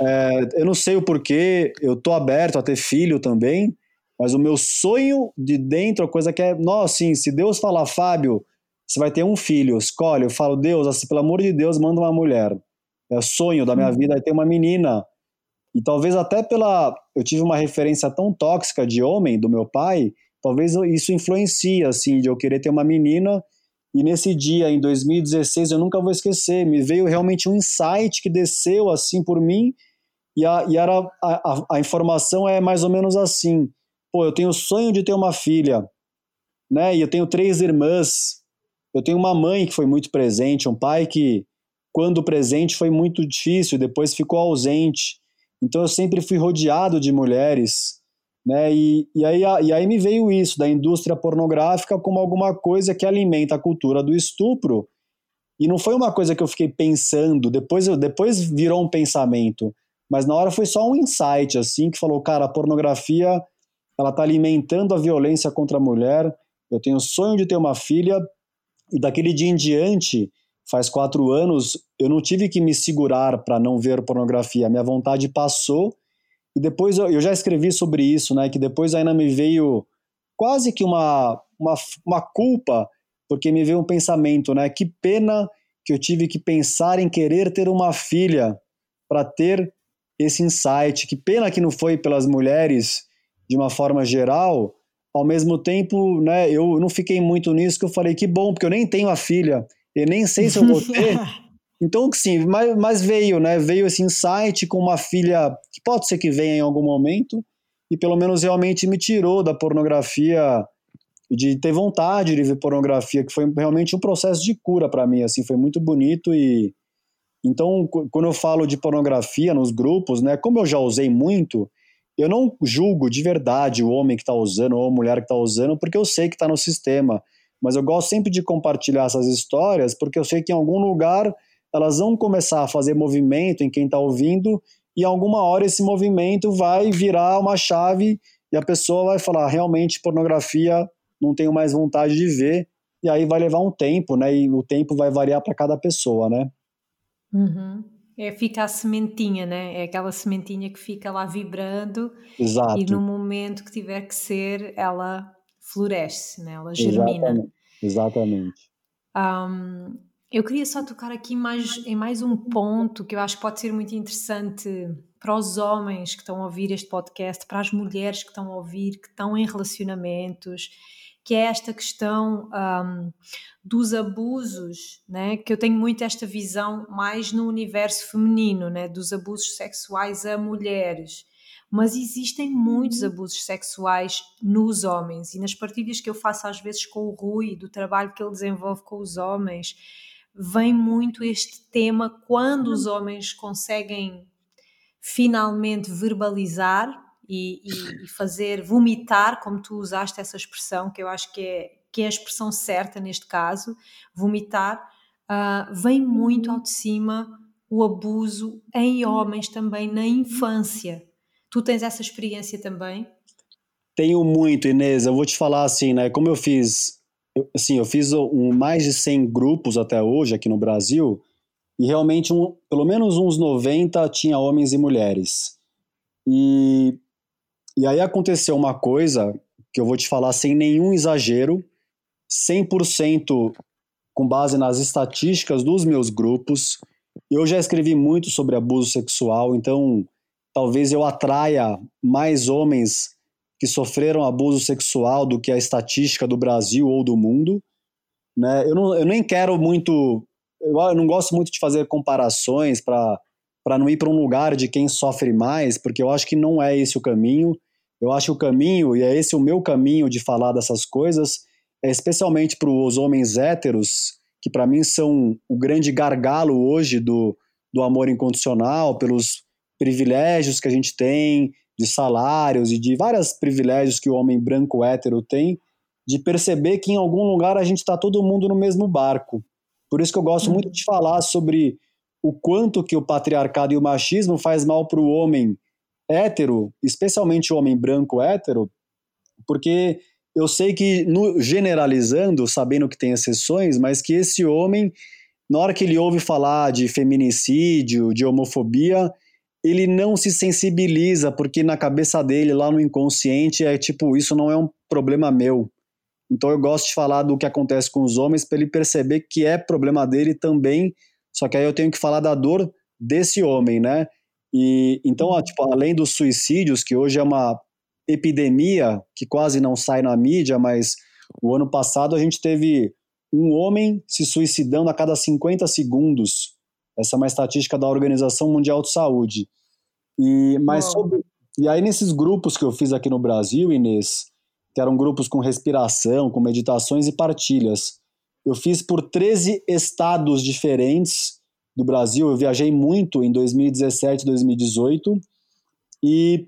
É, eu não sei o porquê, eu tô aberto a ter filho também, mas o meu sonho de dentro, a coisa que é, nossa, assim, se Deus falar, Fábio, você vai ter um filho, escolhe, eu falo, Deus, assim, pelo amor de Deus, manda uma mulher. É o sonho da minha uhum. vida é ter uma menina. E talvez até pela. Eu tive uma referência tão tóxica de homem do meu pai, talvez isso influencie, assim, de eu querer ter uma menina. E nesse dia, em 2016, eu nunca vou esquecer, me veio realmente um insight que desceu assim por mim, e, a, e era, a, a, a informação é mais ou menos assim: pô, eu tenho o sonho de ter uma filha, né? E eu tenho três irmãs, eu tenho uma mãe que foi muito presente, um pai que, quando presente, foi muito difícil, depois ficou ausente. Então eu sempre fui rodeado de mulheres, né? E, e, aí, e aí me veio isso da indústria pornográfica como alguma coisa que alimenta a cultura do estupro. E não foi uma coisa que eu fiquei pensando, depois, depois virou um pensamento. Mas na hora foi só um insight, assim, que falou, cara, a pornografia, ela está alimentando a violência contra a mulher. Eu tenho o sonho de ter uma filha, e daquele dia em diante, faz quatro anos, eu não tive que me segurar para não ver pornografia. Minha vontade passou e depois eu, eu, já escrevi sobre isso, né? Que depois ainda me veio quase que uma, uma, uma culpa, porque me veio um pensamento, né? Que pena que eu tive que pensar em querer ter uma filha para ter esse insight. Que pena que não foi pelas mulheres de uma forma geral. Ao mesmo tempo, né? Eu não fiquei muito nisso, que eu falei que bom, porque eu nem tenho a filha. Eu nem sei se eu vou ter. <laughs> Então, sim, mas, mas, veio, né? Veio esse insight com uma filha que pode ser que venha em algum momento, e pelo menos realmente me tirou da pornografia, de ter vontade de ver pornografia, que foi realmente um processo de cura para mim, assim, foi muito bonito e. Então, quando eu falo de pornografia nos grupos, né, como eu já usei muito, eu não julgo de verdade o homem que está usando ou a mulher que está usando, porque eu sei que está no sistema. Mas eu gosto sempre de compartilhar essas histórias, porque eu sei que em algum lugar elas vão começar a fazer movimento em quem está ouvindo, e alguma hora esse movimento vai virar uma chave e a pessoa vai falar: realmente, pornografia não tenho mais vontade de ver, e aí vai levar um tempo, né? E o tempo vai variar para cada pessoa, né? Uhum. É, fica a sementinha, né? É aquela sementinha que fica lá vibrando Exato. e no momento que tiver que ser, ela floresce, né? ela germina. Exatamente. Exatamente. Um, eu queria só tocar aqui mais, em mais um ponto que eu acho que pode ser muito interessante para os homens que estão a ouvir este podcast, para as mulheres que estão a ouvir, que estão em relacionamentos, que é esta questão um, dos abusos, né? que eu tenho muito esta visão mais no universo feminino, né? dos abusos sexuais a mulheres. Mas existem muitos abusos sexuais nos homens e nas partilhas que eu faço às vezes com o Rui, do trabalho que ele desenvolve com os homens, vem muito este tema quando os homens conseguem finalmente verbalizar e, e, fazer vomitar, como tu usaste essa expressão, que eu acho que é, que é a expressão certa neste caso, vomitar, uh, vem muito ao de cima o abuso em homens também na infância. Tu tens essa experiência também? Tenho muito, Inês. Eu vou te falar assim, né? Como eu fiz eu, assim, eu fiz um, mais de 100 grupos até hoje aqui no Brasil, e realmente um, pelo menos uns 90 tinha homens e mulheres. E, e aí aconteceu uma coisa que eu vou te falar sem nenhum exagero, 100% com base nas estatísticas dos meus grupos. Eu já escrevi muito sobre abuso sexual, então talvez eu atraia mais homens que sofreram abuso sexual do que a estatística do Brasil ou do mundo. Né? Eu, não, eu nem quero muito. Eu, não gosto muito de fazer comparações para não ir para um lugar de quem sofre mais, porque eu acho que não é esse o caminho. Eu acho que o caminho, e é esse o meu caminho de falar dessas coisas, é especialmente para os homens héteros, que para mim são o grande gargalo hoje do, do amor incondicional, pelos privilégios que a gente tem, de salários e de vários privilégios que o homem branco hétero tem, de perceber que em algum lugar a gente está todo mundo no mesmo barco. Por isso que eu gosto muito de falar sobre o quanto que o patriarcado e o machismo faz mal para o homem hétero, especialmente o homem branco hétero, porque eu sei que, no, generalizando, sabendo que tem exceções, mas que esse homem, na hora que ele ouve falar de feminicídio, de homofobia, ele não se sensibiliza, porque na cabeça dele, lá no inconsciente, é tipo, isso não é um problema meu. Então eu gosto de falar do que acontece com os homens para ele perceber que é problema dele também, só que aí eu tenho que falar da dor desse homem, né? E então, ó, tipo, além dos suicídios, que hoje é uma epidemia que quase não sai na mídia, mas o ano passado a gente teve um homem se suicidando a cada 50 segundos. Essa é uma estatística da Organização Mundial de Saúde. E, mas sobre, e aí, nesses grupos que eu fiz aqui no Brasil, Inês, que eram grupos com respiração, com meditações e partilhas, eu fiz por 13 estados diferentes do Brasil. Eu viajei muito em 2017, 2018 e,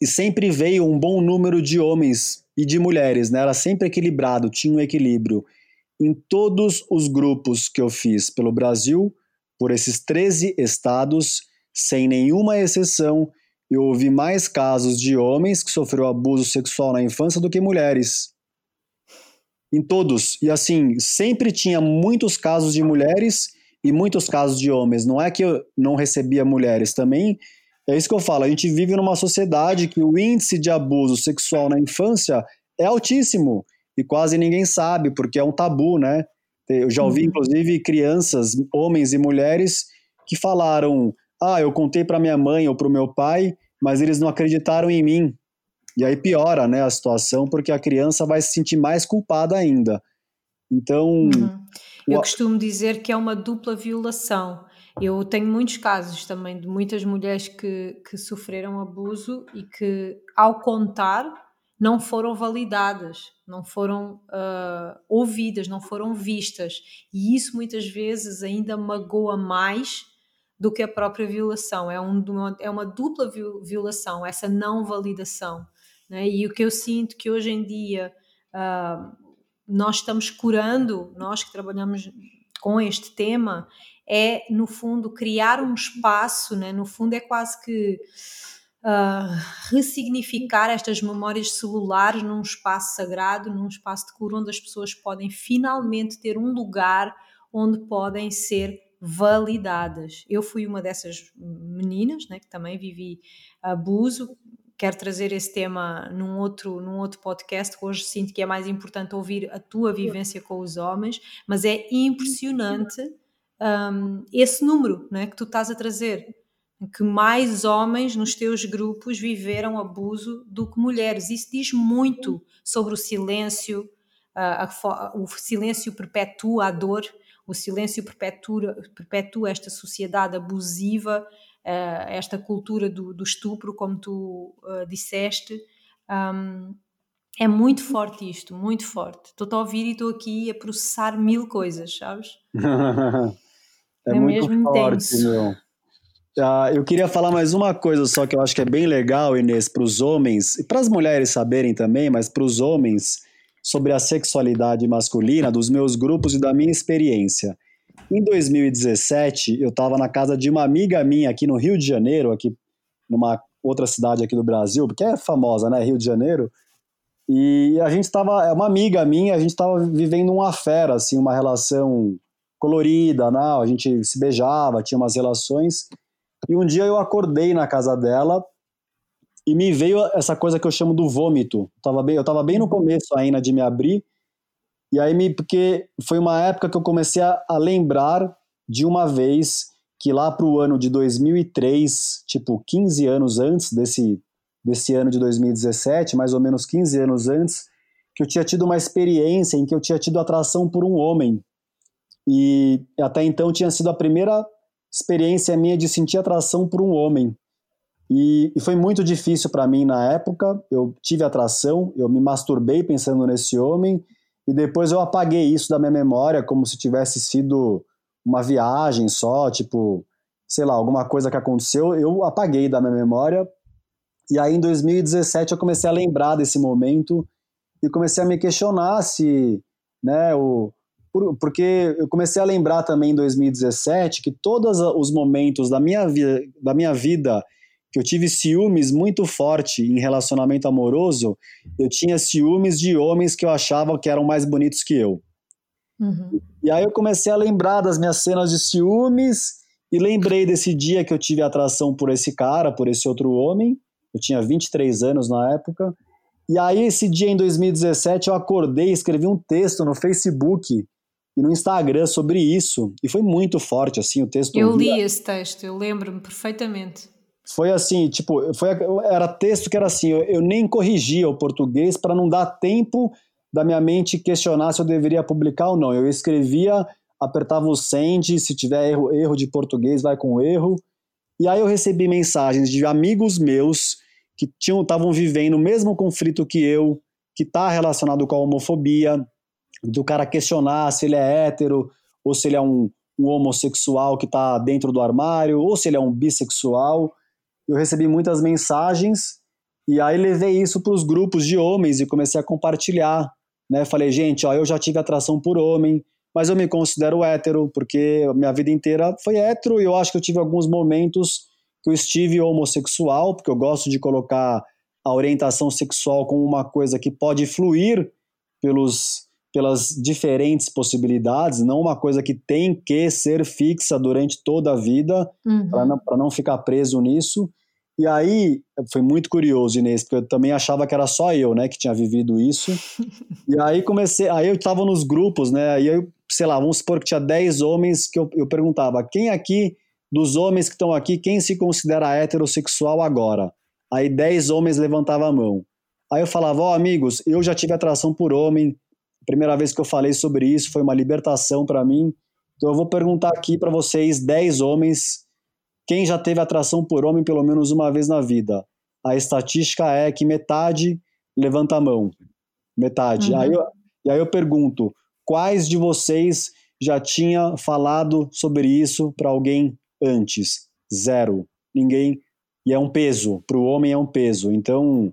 e sempre veio um bom número de homens e de mulheres, né? Era sempre equilibrado, tinha um equilíbrio. Em todos os grupos que eu fiz pelo Brasil, por esses 13 estados, sem nenhuma exceção, eu ouvi mais casos de homens que sofreram abuso sexual na infância do que mulheres. Em todos. E assim, sempre tinha muitos casos de mulheres e muitos casos de homens. Não é que eu não recebia mulheres também. É isso que eu falo. A gente vive numa sociedade que o índice de abuso sexual na infância é altíssimo e quase ninguém sabe, porque é um tabu, né? Eu já ouvi, uhum. inclusive, crianças, homens e mulheres, que falaram: Ah, eu contei para minha mãe ou para o meu pai, mas eles não acreditaram em mim. E aí piora né, a situação, porque a criança vai se sentir mais culpada ainda. Então. Uhum. Eu o... costumo dizer que é uma dupla violação. Eu tenho muitos casos também de muitas mulheres que, que sofreram abuso e que, ao contar, não foram validadas, não foram uh, ouvidas, não foram vistas. E isso muitas vezes ainda magoa mais do que a própria violação. É, um, é uma dupla violação, essa não validação. Né? E o que eu sinto que hoje em dia uh, nós estamos curando, nós que trabalhamos com este tema, é no fundo criar um espaço, né? no fundo é quase que uh, ressignificar estas memórias celulares num espaço sagrado, num espaço de cura onde as pessoas podem finalmente ter um lugar onde podem ser validadas. Eu fui uma dessas meninas, né, que também vivi abuso. Quero trazer esse tema num outro, num outro podcast. Hoje sinto que é mais importante ouvir a tua vivência com os homens, mas é impressionante um, esse número né, que tu estás a trazer que mais homens nos teus grupos viveram abuso do que mulheres. Isso diz muito sobre o silêncio, a, a, o silêncio perpetua a dor, o silêncio perpetua, perpetua esta sociedade abusiva, uh, esta cultura do, do, estupro, como tu uh, disseste. Um, é muito forte isto, muito forte. Estou a ouvir e estou aqui a processar mil coisas, sabes? <laughs> é, é, muito mesmo forte, intenso. meu. Ah, eu queria falar mais uma coisa só que eu acho que é bem legal, Inês, para os homens, e para as mulheres saberem também, mas para os homens, sobre a sexualidade masculina, dos meus grupos e da minha experiência. Em 2017, eu estava na casa de uma amiga minha aqui no Rio de Janeiro, aqui numa outra cidade aqui do Brasil, porque é famosa, né, Rio de Janeiro, e a gente estava, é uma amiga minha, a gente estava vivendo uma fera, assim, uma relação colorida, né? a gente se beijava, tinha umas relações, e um dia eu acordei na casa dela e me veio essa coisa que eu chamo do vômito. Eu tava bem, eu tava bem no começo ainda de me abrir. E aí me porque foi uma época que eu comecei a, a lembrar de uma vez que lá para o ano de 2003, tipo 15 anos antes desse desse ano de 2017, mais ou menos 15 anos antes, que eu tinha tido uma experiência em que eu tinha tido atração por um homem. E até então tinha sido a primeira experiência minha de sentir atração por um homem. E, e foi muito difícil para mim na época. Eu tive atração, eu me masturbei pensando nesse homem, e depois eu apaguei isso da minha memória como se tivesse sido uma viagem só, tipo, sei lá, alguma coisa que aconteceu. Eu apaguei da minha memória. E aí em 2017 eu comecei a lembrar desse momento e comecei a me questionar se, né, o, por, porque eu comecei a lembrar também em 2017 que todos os momentos da minha, da minha vida que eu tive ciúmes muito forte em relacionamento amoroso, eu tinha ciúmes de homens que eu achava que eram mais bonitos que eu. Uhum. E aí eu comecei a lembrar das minhas cenas de ciúmes e lembrei desse dia que eu tive atração por esse cara, por esse outro homem. Eu tinha 23 anos na época. E aí, esse dia em 2017, eu acordei e escrevi um texto no Facebook e no Instagram sobre isso. E foi muito forte, assim, o texto. Eu li esse texto, eu lembro-me perfeitamente. Foi assim, tipo, foi, era texto que era assim, eu, eu nem corrigia o português para não dar tempo da minha mente questionar se eu deveria publicar ou não. Eu escrevia, apertava o send, se tiver erro, erro de português, vai com erro. E aí eu recebi mensagens de amigos meus que estavam vivendo o mesmo conflito que eu, que está relacionado com a homofobia, do cara questionar se ele é hétero ou se ele é um, um homossexual que está dentro do armário ou se ele é um bissexual. Eu recebi muitas mensagens e aí levei isso para os grupos de homens e comecei a compartilhar. Né? Falei, gente, ó, eu já tive atração por homem, mas eu me considero hétero, porque minha vida inteira foi hétero e eu acho que eu tive alguns momentos que eu estive homossexual, porque eu gosto de colocar a orientação sexual como uma coisa que pode fluir pelos pelas diferentes possibilidades, não uma coisa que tem que ser fixa durante toda a vida, uhum. para não, não ficar preso nisso. E aí, foi muito curioso, Inês, porque eu também achava que era só eu, né, que tinha vivido isso. <laughs> e aí comecei, aí eu estava nos grupos, né, aí eu, sei lá, vamos supor que tinha 10 homens que eu, eu perguntava, quem aqui, dos homens que estão aqui, quem se considera heterossexual agora? Aí 10 homens levantavam a mão. Aí eu falava, ó oh, amigos, eu já tive atração por homem, a primeira vez que eu falei sobre isso foi uma libertação para mim. Então eu vou perguntar aqui para vocês, 10 homens, quem já teve atração por homem pelo menos uma vez na vida? A estatística é que metade levanta a mão. Metade. Uhum. Aí eu, e aí eu pergunto, quais de vocês já tinha falado sobre isso para alguém antes? Zero. Ninguém. E é um peso. Para o homem é um peso. Então,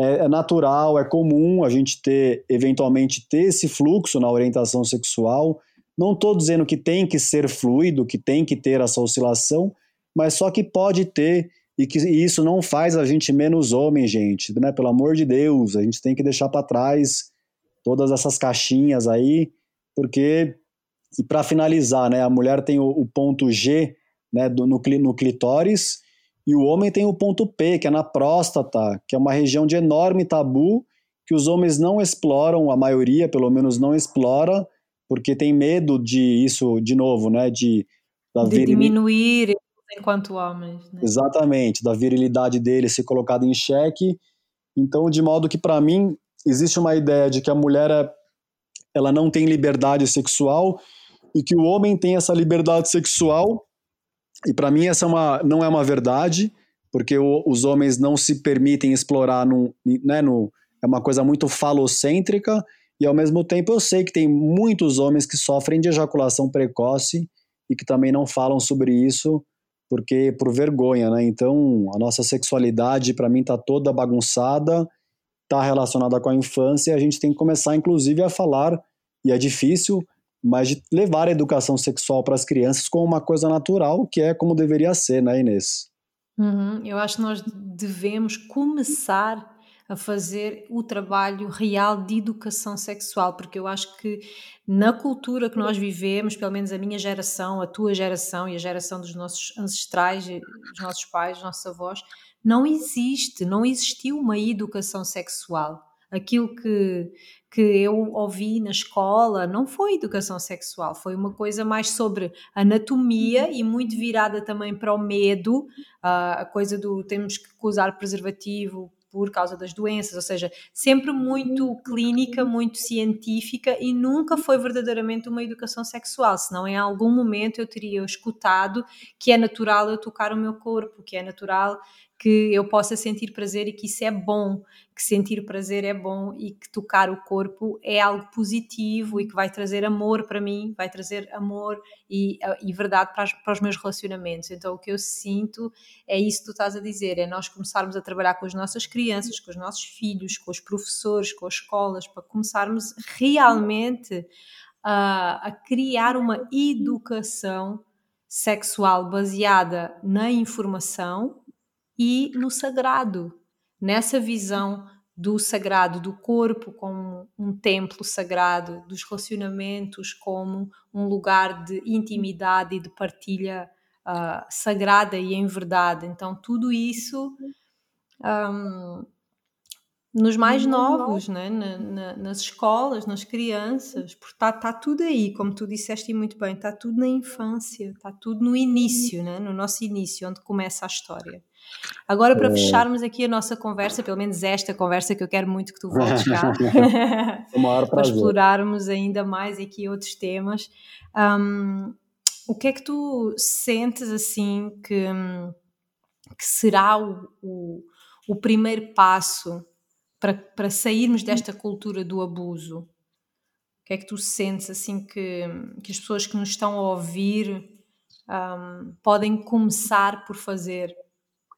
é, é, natural, é comum a gente ter, eventualmente, ter esse fluxo na orientação sexual. Não estou dizendo que tem que ser fluido, que tem que ter essa oscilação, mas só que pode ter e que isso não faz a gente menos homem, gente, né? Pelo amor de Deus, a gente tem que deixar para trás todas essas caixinhas aí, porque e para finalizar, né? A mulher tem o, o ponto G, né? Do, no, no clitóris e o homem tem o ponto P, que é na próstata, que é uma região de enorme tabu que os homens não exploram, a maioria pelo menos não explora, porque tem medo de isso, de novo, né? De, da de diminuir enquanto homens. Né? Exatamente, da virilidade dele ser colocada em xeque. Então, de modo que para mim existe uma ideia de que a mulher é, ela não tem liberdade sexual e que o homem tem essa liberdade sexual e para mim essa é uma, não é uma verdade, porque o, os homens não se permitem explorar, no, né, no, é uma coisa muito falocêntrica, e ao mesmo tempo eu sei que tem muitos homens que sofrem de ejaculação precoce e que também não falam sobre isso porque por vergonha, né? Então, a nossa sexualidade para mim tá toda bagunçada, tá relacionada com a infância, e a gente tem que começar inclusive a falar, e é difícil, mas de levar a educação sexual para as crianças como uma coisa natural, que é como deveria ser, né, Inês? Uhum. Eu acho que nós devemos começar a fazer o trabalho real de educação sexual, porque eu acho que na cultura que nós vivemos, pelo menos a minha geração, a tua geração e a geração dos nossos ancestrais, dos nossos pais, dos nossos avós, não existe, não existiu uma educação sexual. Aquilo que que eu ouvi na escola não foi educação sexual, foi uma coisa mais sobre anatomia e muito virada também para o medo, a coisa do temos que usar preservativo por causa das doenças, ou seja, sempre muito clínica, muito científica e nunca foi verdadeiramente uma educação sexual, senão em algum momento eu teria escutado que é natural eu tocar o meu corpo, que é natural que eu possa sentir prazer e que isso é bom, que sentir prazer é bom e que tocar o corpo é algo positivo e que vai trazer amor para mim, vai trazer amor e, e verdade para, as, para, os meus relacionamentos. Então, o que eu sinto é isso que tu estás a dizer: é nós começarmos a trabalhar com as nossas crianças, com os nossos filhos, com os professores, com as escolas, para começarmos realmente a, a criar uma educação sexual baseada na informação e no sagrado, nessa visão do sagrado, do corpo como um templo sagrado, dos relacionamentos como um lugar de intimidade e de partilha uh, sagrada e em verdade. Então, tudo isso. Um, nos mais novos, né? Na, na, nas escolas, nas crianças, porque está tá tudo aí, como tu disseste muito bem, está tudo na infância, está tudo no início, né? no nosso início, onde começa a história. Agora, para é. fecharmos aqui a nossa conversa, pelo menos esta conversa que eu quero muito que tu voltes cá, <laughs> <laughs> para explorarmos ainda mais aqui outros temas, um, o que é que tu sentes assim que, que será o, o, o primeiro passo para, para sairmos desta cultura do abuso? O que é que tu sentes assim que, que as pessoas que nos estão a ouvir um, podem começar por fazer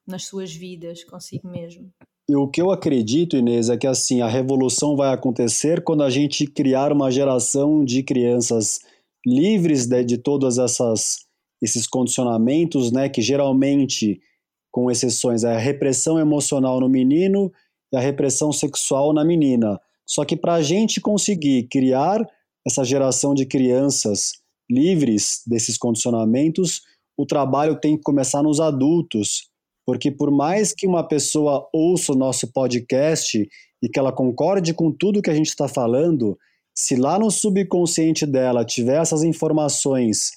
nas suas vidas consigo mesmo? O que eu acredito, Inês, é que assim a revolução vai acontecer quando a gente criar uma geração de crianças livres de, de todas essas esses condicionamentos, né, que geralmente, com exceções, é a repressão emocional no menino e a repressão sexual na menina. Só que para a gente conseguir criar essa geração de crianças livres desses condicionamentos, o trabalho tem que começar nos adultos, porque por mais que uma pessoa ouça o nosso podcast e que ela concorde com tudo que a gente está falando, se lá no subconsciente dela tiver essas informações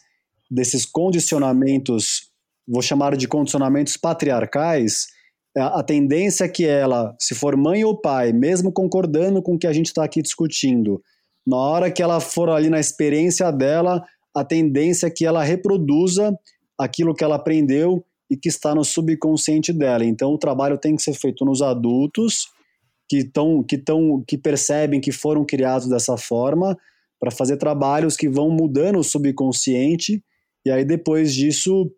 desses condicionamentos, vou chamar de condicionamentos patriarcais, é, a tendência é que ela, se for mãe ou pai, mesmo concordando com o que a gente está aqui discutindo, na hora que ela for ali na experiência dela, a tendência é que ela reproduza aquilo que ela aprendeu e que está no subconsciente dela. Então o trabalho tem que ser feito nos adultos que estão que estão que percebem que foram criados dessa forma para fazer trabalhos que vão mudando o subconsciente e aí depois disso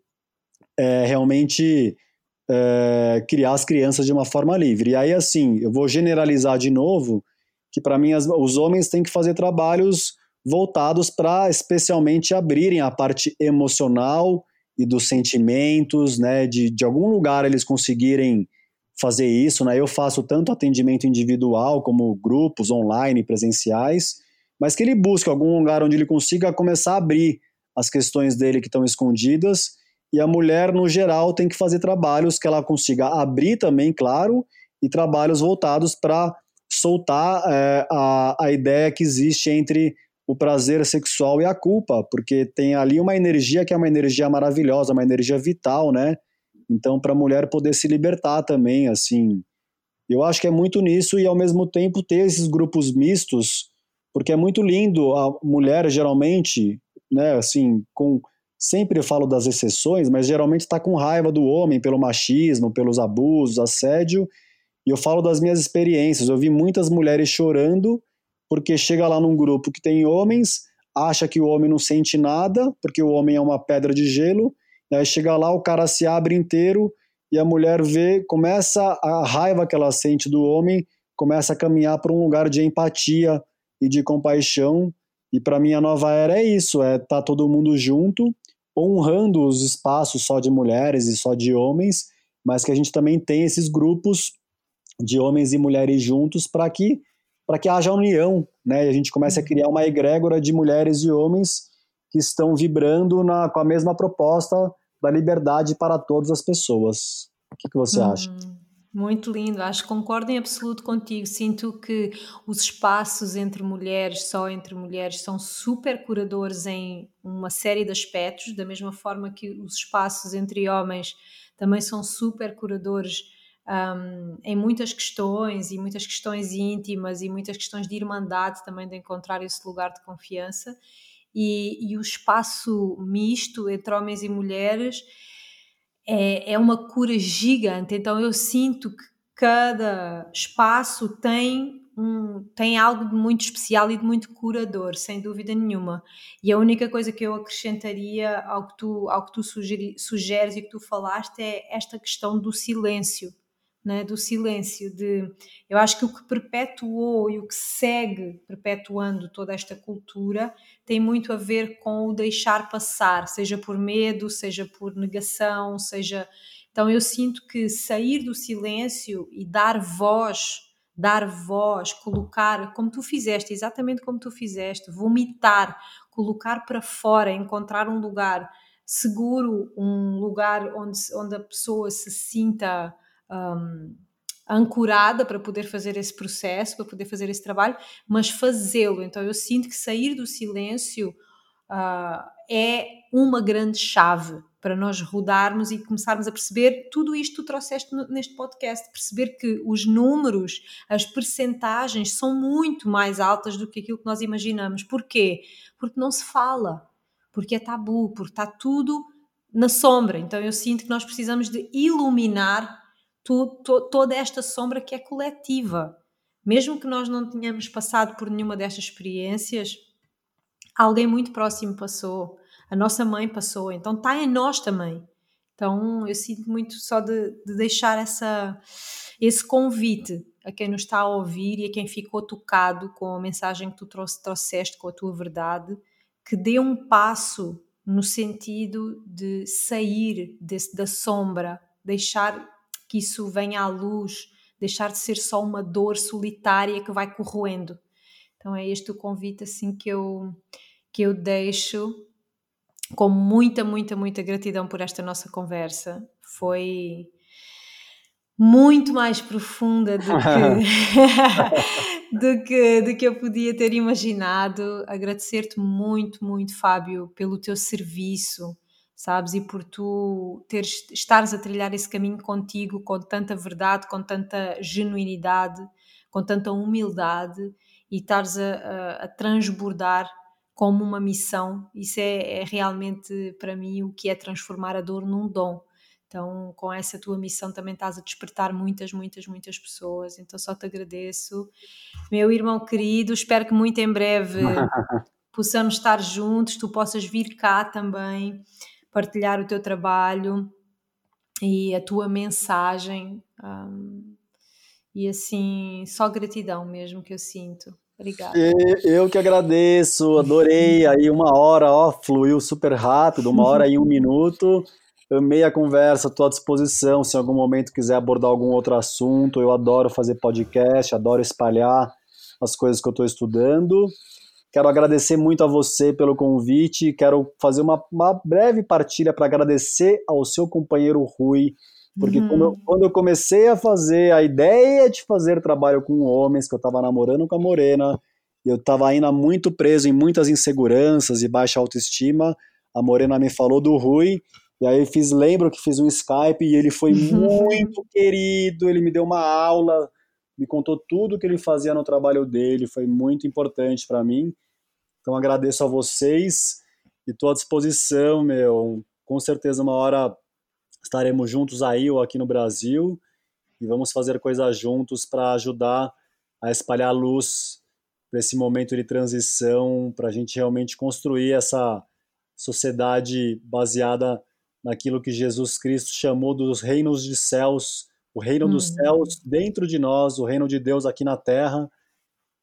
é, realmente é, criar as crianças de uma forma livre. E aí, assim, eu vou generalizar de novo que para mim as, os homens têm que fazer trabalhos voltados para especialmente abrirem a parte emocional e dos sentimentos, né, de, de algum lugar eles conseguirem fazer isso, né? Eu faço tanto atendimento individual como grupos online, presenciais, mas que ele busque algum lugar onde ele consiga começar a abrir as questões dele que estão escondidas e a mulher, no geral, tem que fazer trabalhos que ela consiga abrir também, claro, e trabalhos voltados para soltar é, a, a ideia que existe entre o prazer sexual e a culpa, porque tem ali uma energia que é uma energia maravilhosa, uma energia vital, né? Então, para a mulher poder se libertar também, assim. Eu acho que é muito nisso e, ao mesmo tempo, ter esses grupos mistos, porque é muito lindo a mulher, geralmente, né, assim, com sempre eu falo das exceções, mas geralmente está com raiva do homem pelo machismo, pelos abusos, assédio. E eu falo das minhas experiências. Eu vi muitas mulheres chorando porque chega lá num grupo que tem homens, acha que o homem não sente nada, porque o homem é uma pedra de gelo. E aí chega lá, o cara se abre inteiro e a mulher vê, começa a raiva que ela sente do homem, começa a caminhar para um lugar de empatia e de compaixão. E para mim a nova era é isso, é tá todo mundo junto honrando os espaços só de mulheres e só de homens, mas que a gente também tem esses grupos de homens e mulheres juntos para que para que haja união, né? E a gente comece a criar uma egrégora de mulheres e homens que estão vibrando na, com a mesma proposta da liberdade para todas as pessoas. O que, que você hum. acha? Muito lindo, acho que concordo em absoluto contigo. Sinto que os espaços entre mulheres, só entre mulheres, são super curadores em uma série de aspectos, da mesma forma que os espaços entre homens também são super curadores um, em muitas questões, e muitas questões íntimas, e muitas questões de irmandade também, de encontrar esse lugar de confiança. E, e o espaço misto entre homens e mulheres é, é uma cura gigante. Então eu sinto que cada espaço tem um, tem algo de muito especial e de muito curador, sem dúvida nenhuma. E a única coisa que eu acrescentaria ao que tu, ao que tu sugeres e que tu falaste é esta questão do silêncio né, do silêncio, de eu acho que o que perpetuou e o que segue perpetuando toda esta cultura tem muito a ver com o deixar passar, seja por medo, seja por negação, seja. Então eu sinto que sair do silêncio e dar voz, dar voz, colocar, como tu fizeste, exatamente como tu fizeste, vomitar, colocar para fora, encontrar um lugar seguro, um lugar onde, onde a pessoa se sinta um, ancorada para poder fazer esse processo, para poder fazer esse trabalho, mas fazê-lo. Então eu sinto que sair do silêncio uh, é uma grande chave para nós rodarmos e começarmos a perceber tudo isto que tu trouxeste neste podcast, perceber que os números, as percentagens são muito mais altas do que aquilo que nós imaginamos. Porquê? Porque não se fala, porque é tabu, porque está tudo na sombra. Então eu sinto que nós precisamos de iluminar to, toda esta sombra que é coletiva. Mesmo que nós não tenhamos passado por nenhuma destas experiências, alguém muito próximo passou, a nossa mãe passou, então está em nós também. Então eu sinto muito só de, de deixar essa, esse convite a quem nos está a ouvir e a quem ficou tocado com a mensagem que tu trouxe, trouxeste, com a tua verdade, que dê um passo no sentido de sair desse, da sombra, deixar que isso venha à luz, deixar de ser só uma dor solitária que vai corroendo. Então é este o convite assim que eu que eu deixo com muita, muita, muita gratidão por esta nossa conversa. Foi muito mais profunda do que, <laughs> <laughs> do que, do que eu podia ter imaginado. Agradecer-te muito, muito, Fábio, pelo teu serviço, sabes? E por tu teres, estares a trilhar esse caminho contigo com tanta verdade, com tanta genuinidade, com tanta humildade e estares a, a, a transbordar como uma missão. Isso é, é realmente para mim o que é transformar a dor num dom. Então, com essa tua missão também estás a despertar muitas, muitas, muitas pessoas. Então, só te agradeço. Meu irmão querido, espero que muito em breve <laughs> possamos estar juntos, tu possas vir cá também partilhar o teu trabalho e a tua mensagem. Um, e assim, só gratidão mesmo que eu sinto. Obrigada. Eu que agradeço, adorei. <laughs> Aí uma hora, ó, fluiu super rápido, uma hora e um minuto. Amei a conversa, estou à disposição. Se em algum momento quiser abordar algum outro assunto, eu adoro fazer podcast, adoro espalhar as coisas que eu estou estudando. Quero agradecer muito a você pelo convite. Quero fazer uma, uma breve partilha para agradecer ao seu companheiro Rui, porque uhum. quando, eu, quando, eu, comecei a fazer a ideia de fazer trabalho com homens, que eu estava namorando com a Morena, e eu estava ainda muito preso em muitas inseguranças e baixa autoestima, a Morena me falou do Rui, e aí fiz, lembro que fiz um Skype e ele foi uhum. muito querido, ele me deu uma aula me contou tudo que ele fazia no trabalho dele, foi muito importante para mim. Então agradeço a vocês e estou à disposição, meu. Com certeza uma hora estaremos juntos aí ou aqui no Brasil e vamos fazer coisas juntos para ajudar a espalhar luz para esse momento de transição, para a gente realmente construir essa sociedade baseada naquilo que Jesus Cristo chamou dos reinos de céus o reino uhum. dos céus dentro de nós, o reino de Deus aqui na terra,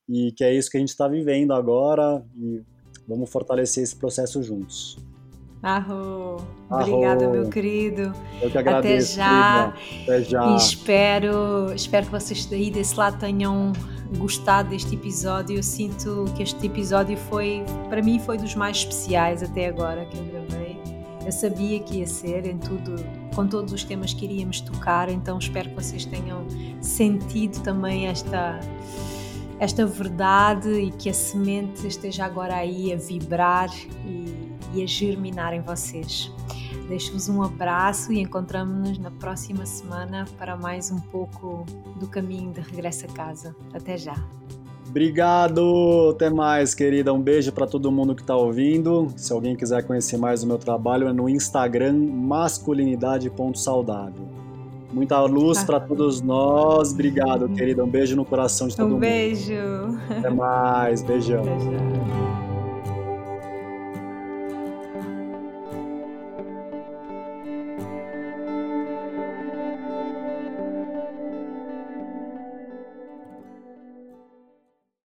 e que é isso que a gente está vivendo agora, e vamos fortalecer esse processo juntos. Arro. Obrigada, meu querido. Eu que agradeço. Até já. Até já. E espero, espero que vocês daí desse lado tenham gostado deste episódio. Eu sinto que este episódio foi, para mim, foi dos mais especiais até agora que eu gravei. Eu sabia que ia ser em tudo, com todos os temas que iríamos tocar, então espero que vocês tenham sentido também esta esta verdade e que a semente esteja agora aí a vibrar e, e a germinar em vocês. Deixo-vos um abraço e encontramos-nos na próxima semana para mais um pouco do caminho de regresso a casa. Até já! Obrigado, até mais, querida. Um beijo para todo mundo que está ouvindo. Se alguém quiser conhecer mais o meu trabalho, é no Instagram masculinidade.saudável. Muita luz ah. para todos nós. Obrigado, querida. Um beijo no coração de todo um mundo. Um beijo. Até mais. Beijão. Beijão.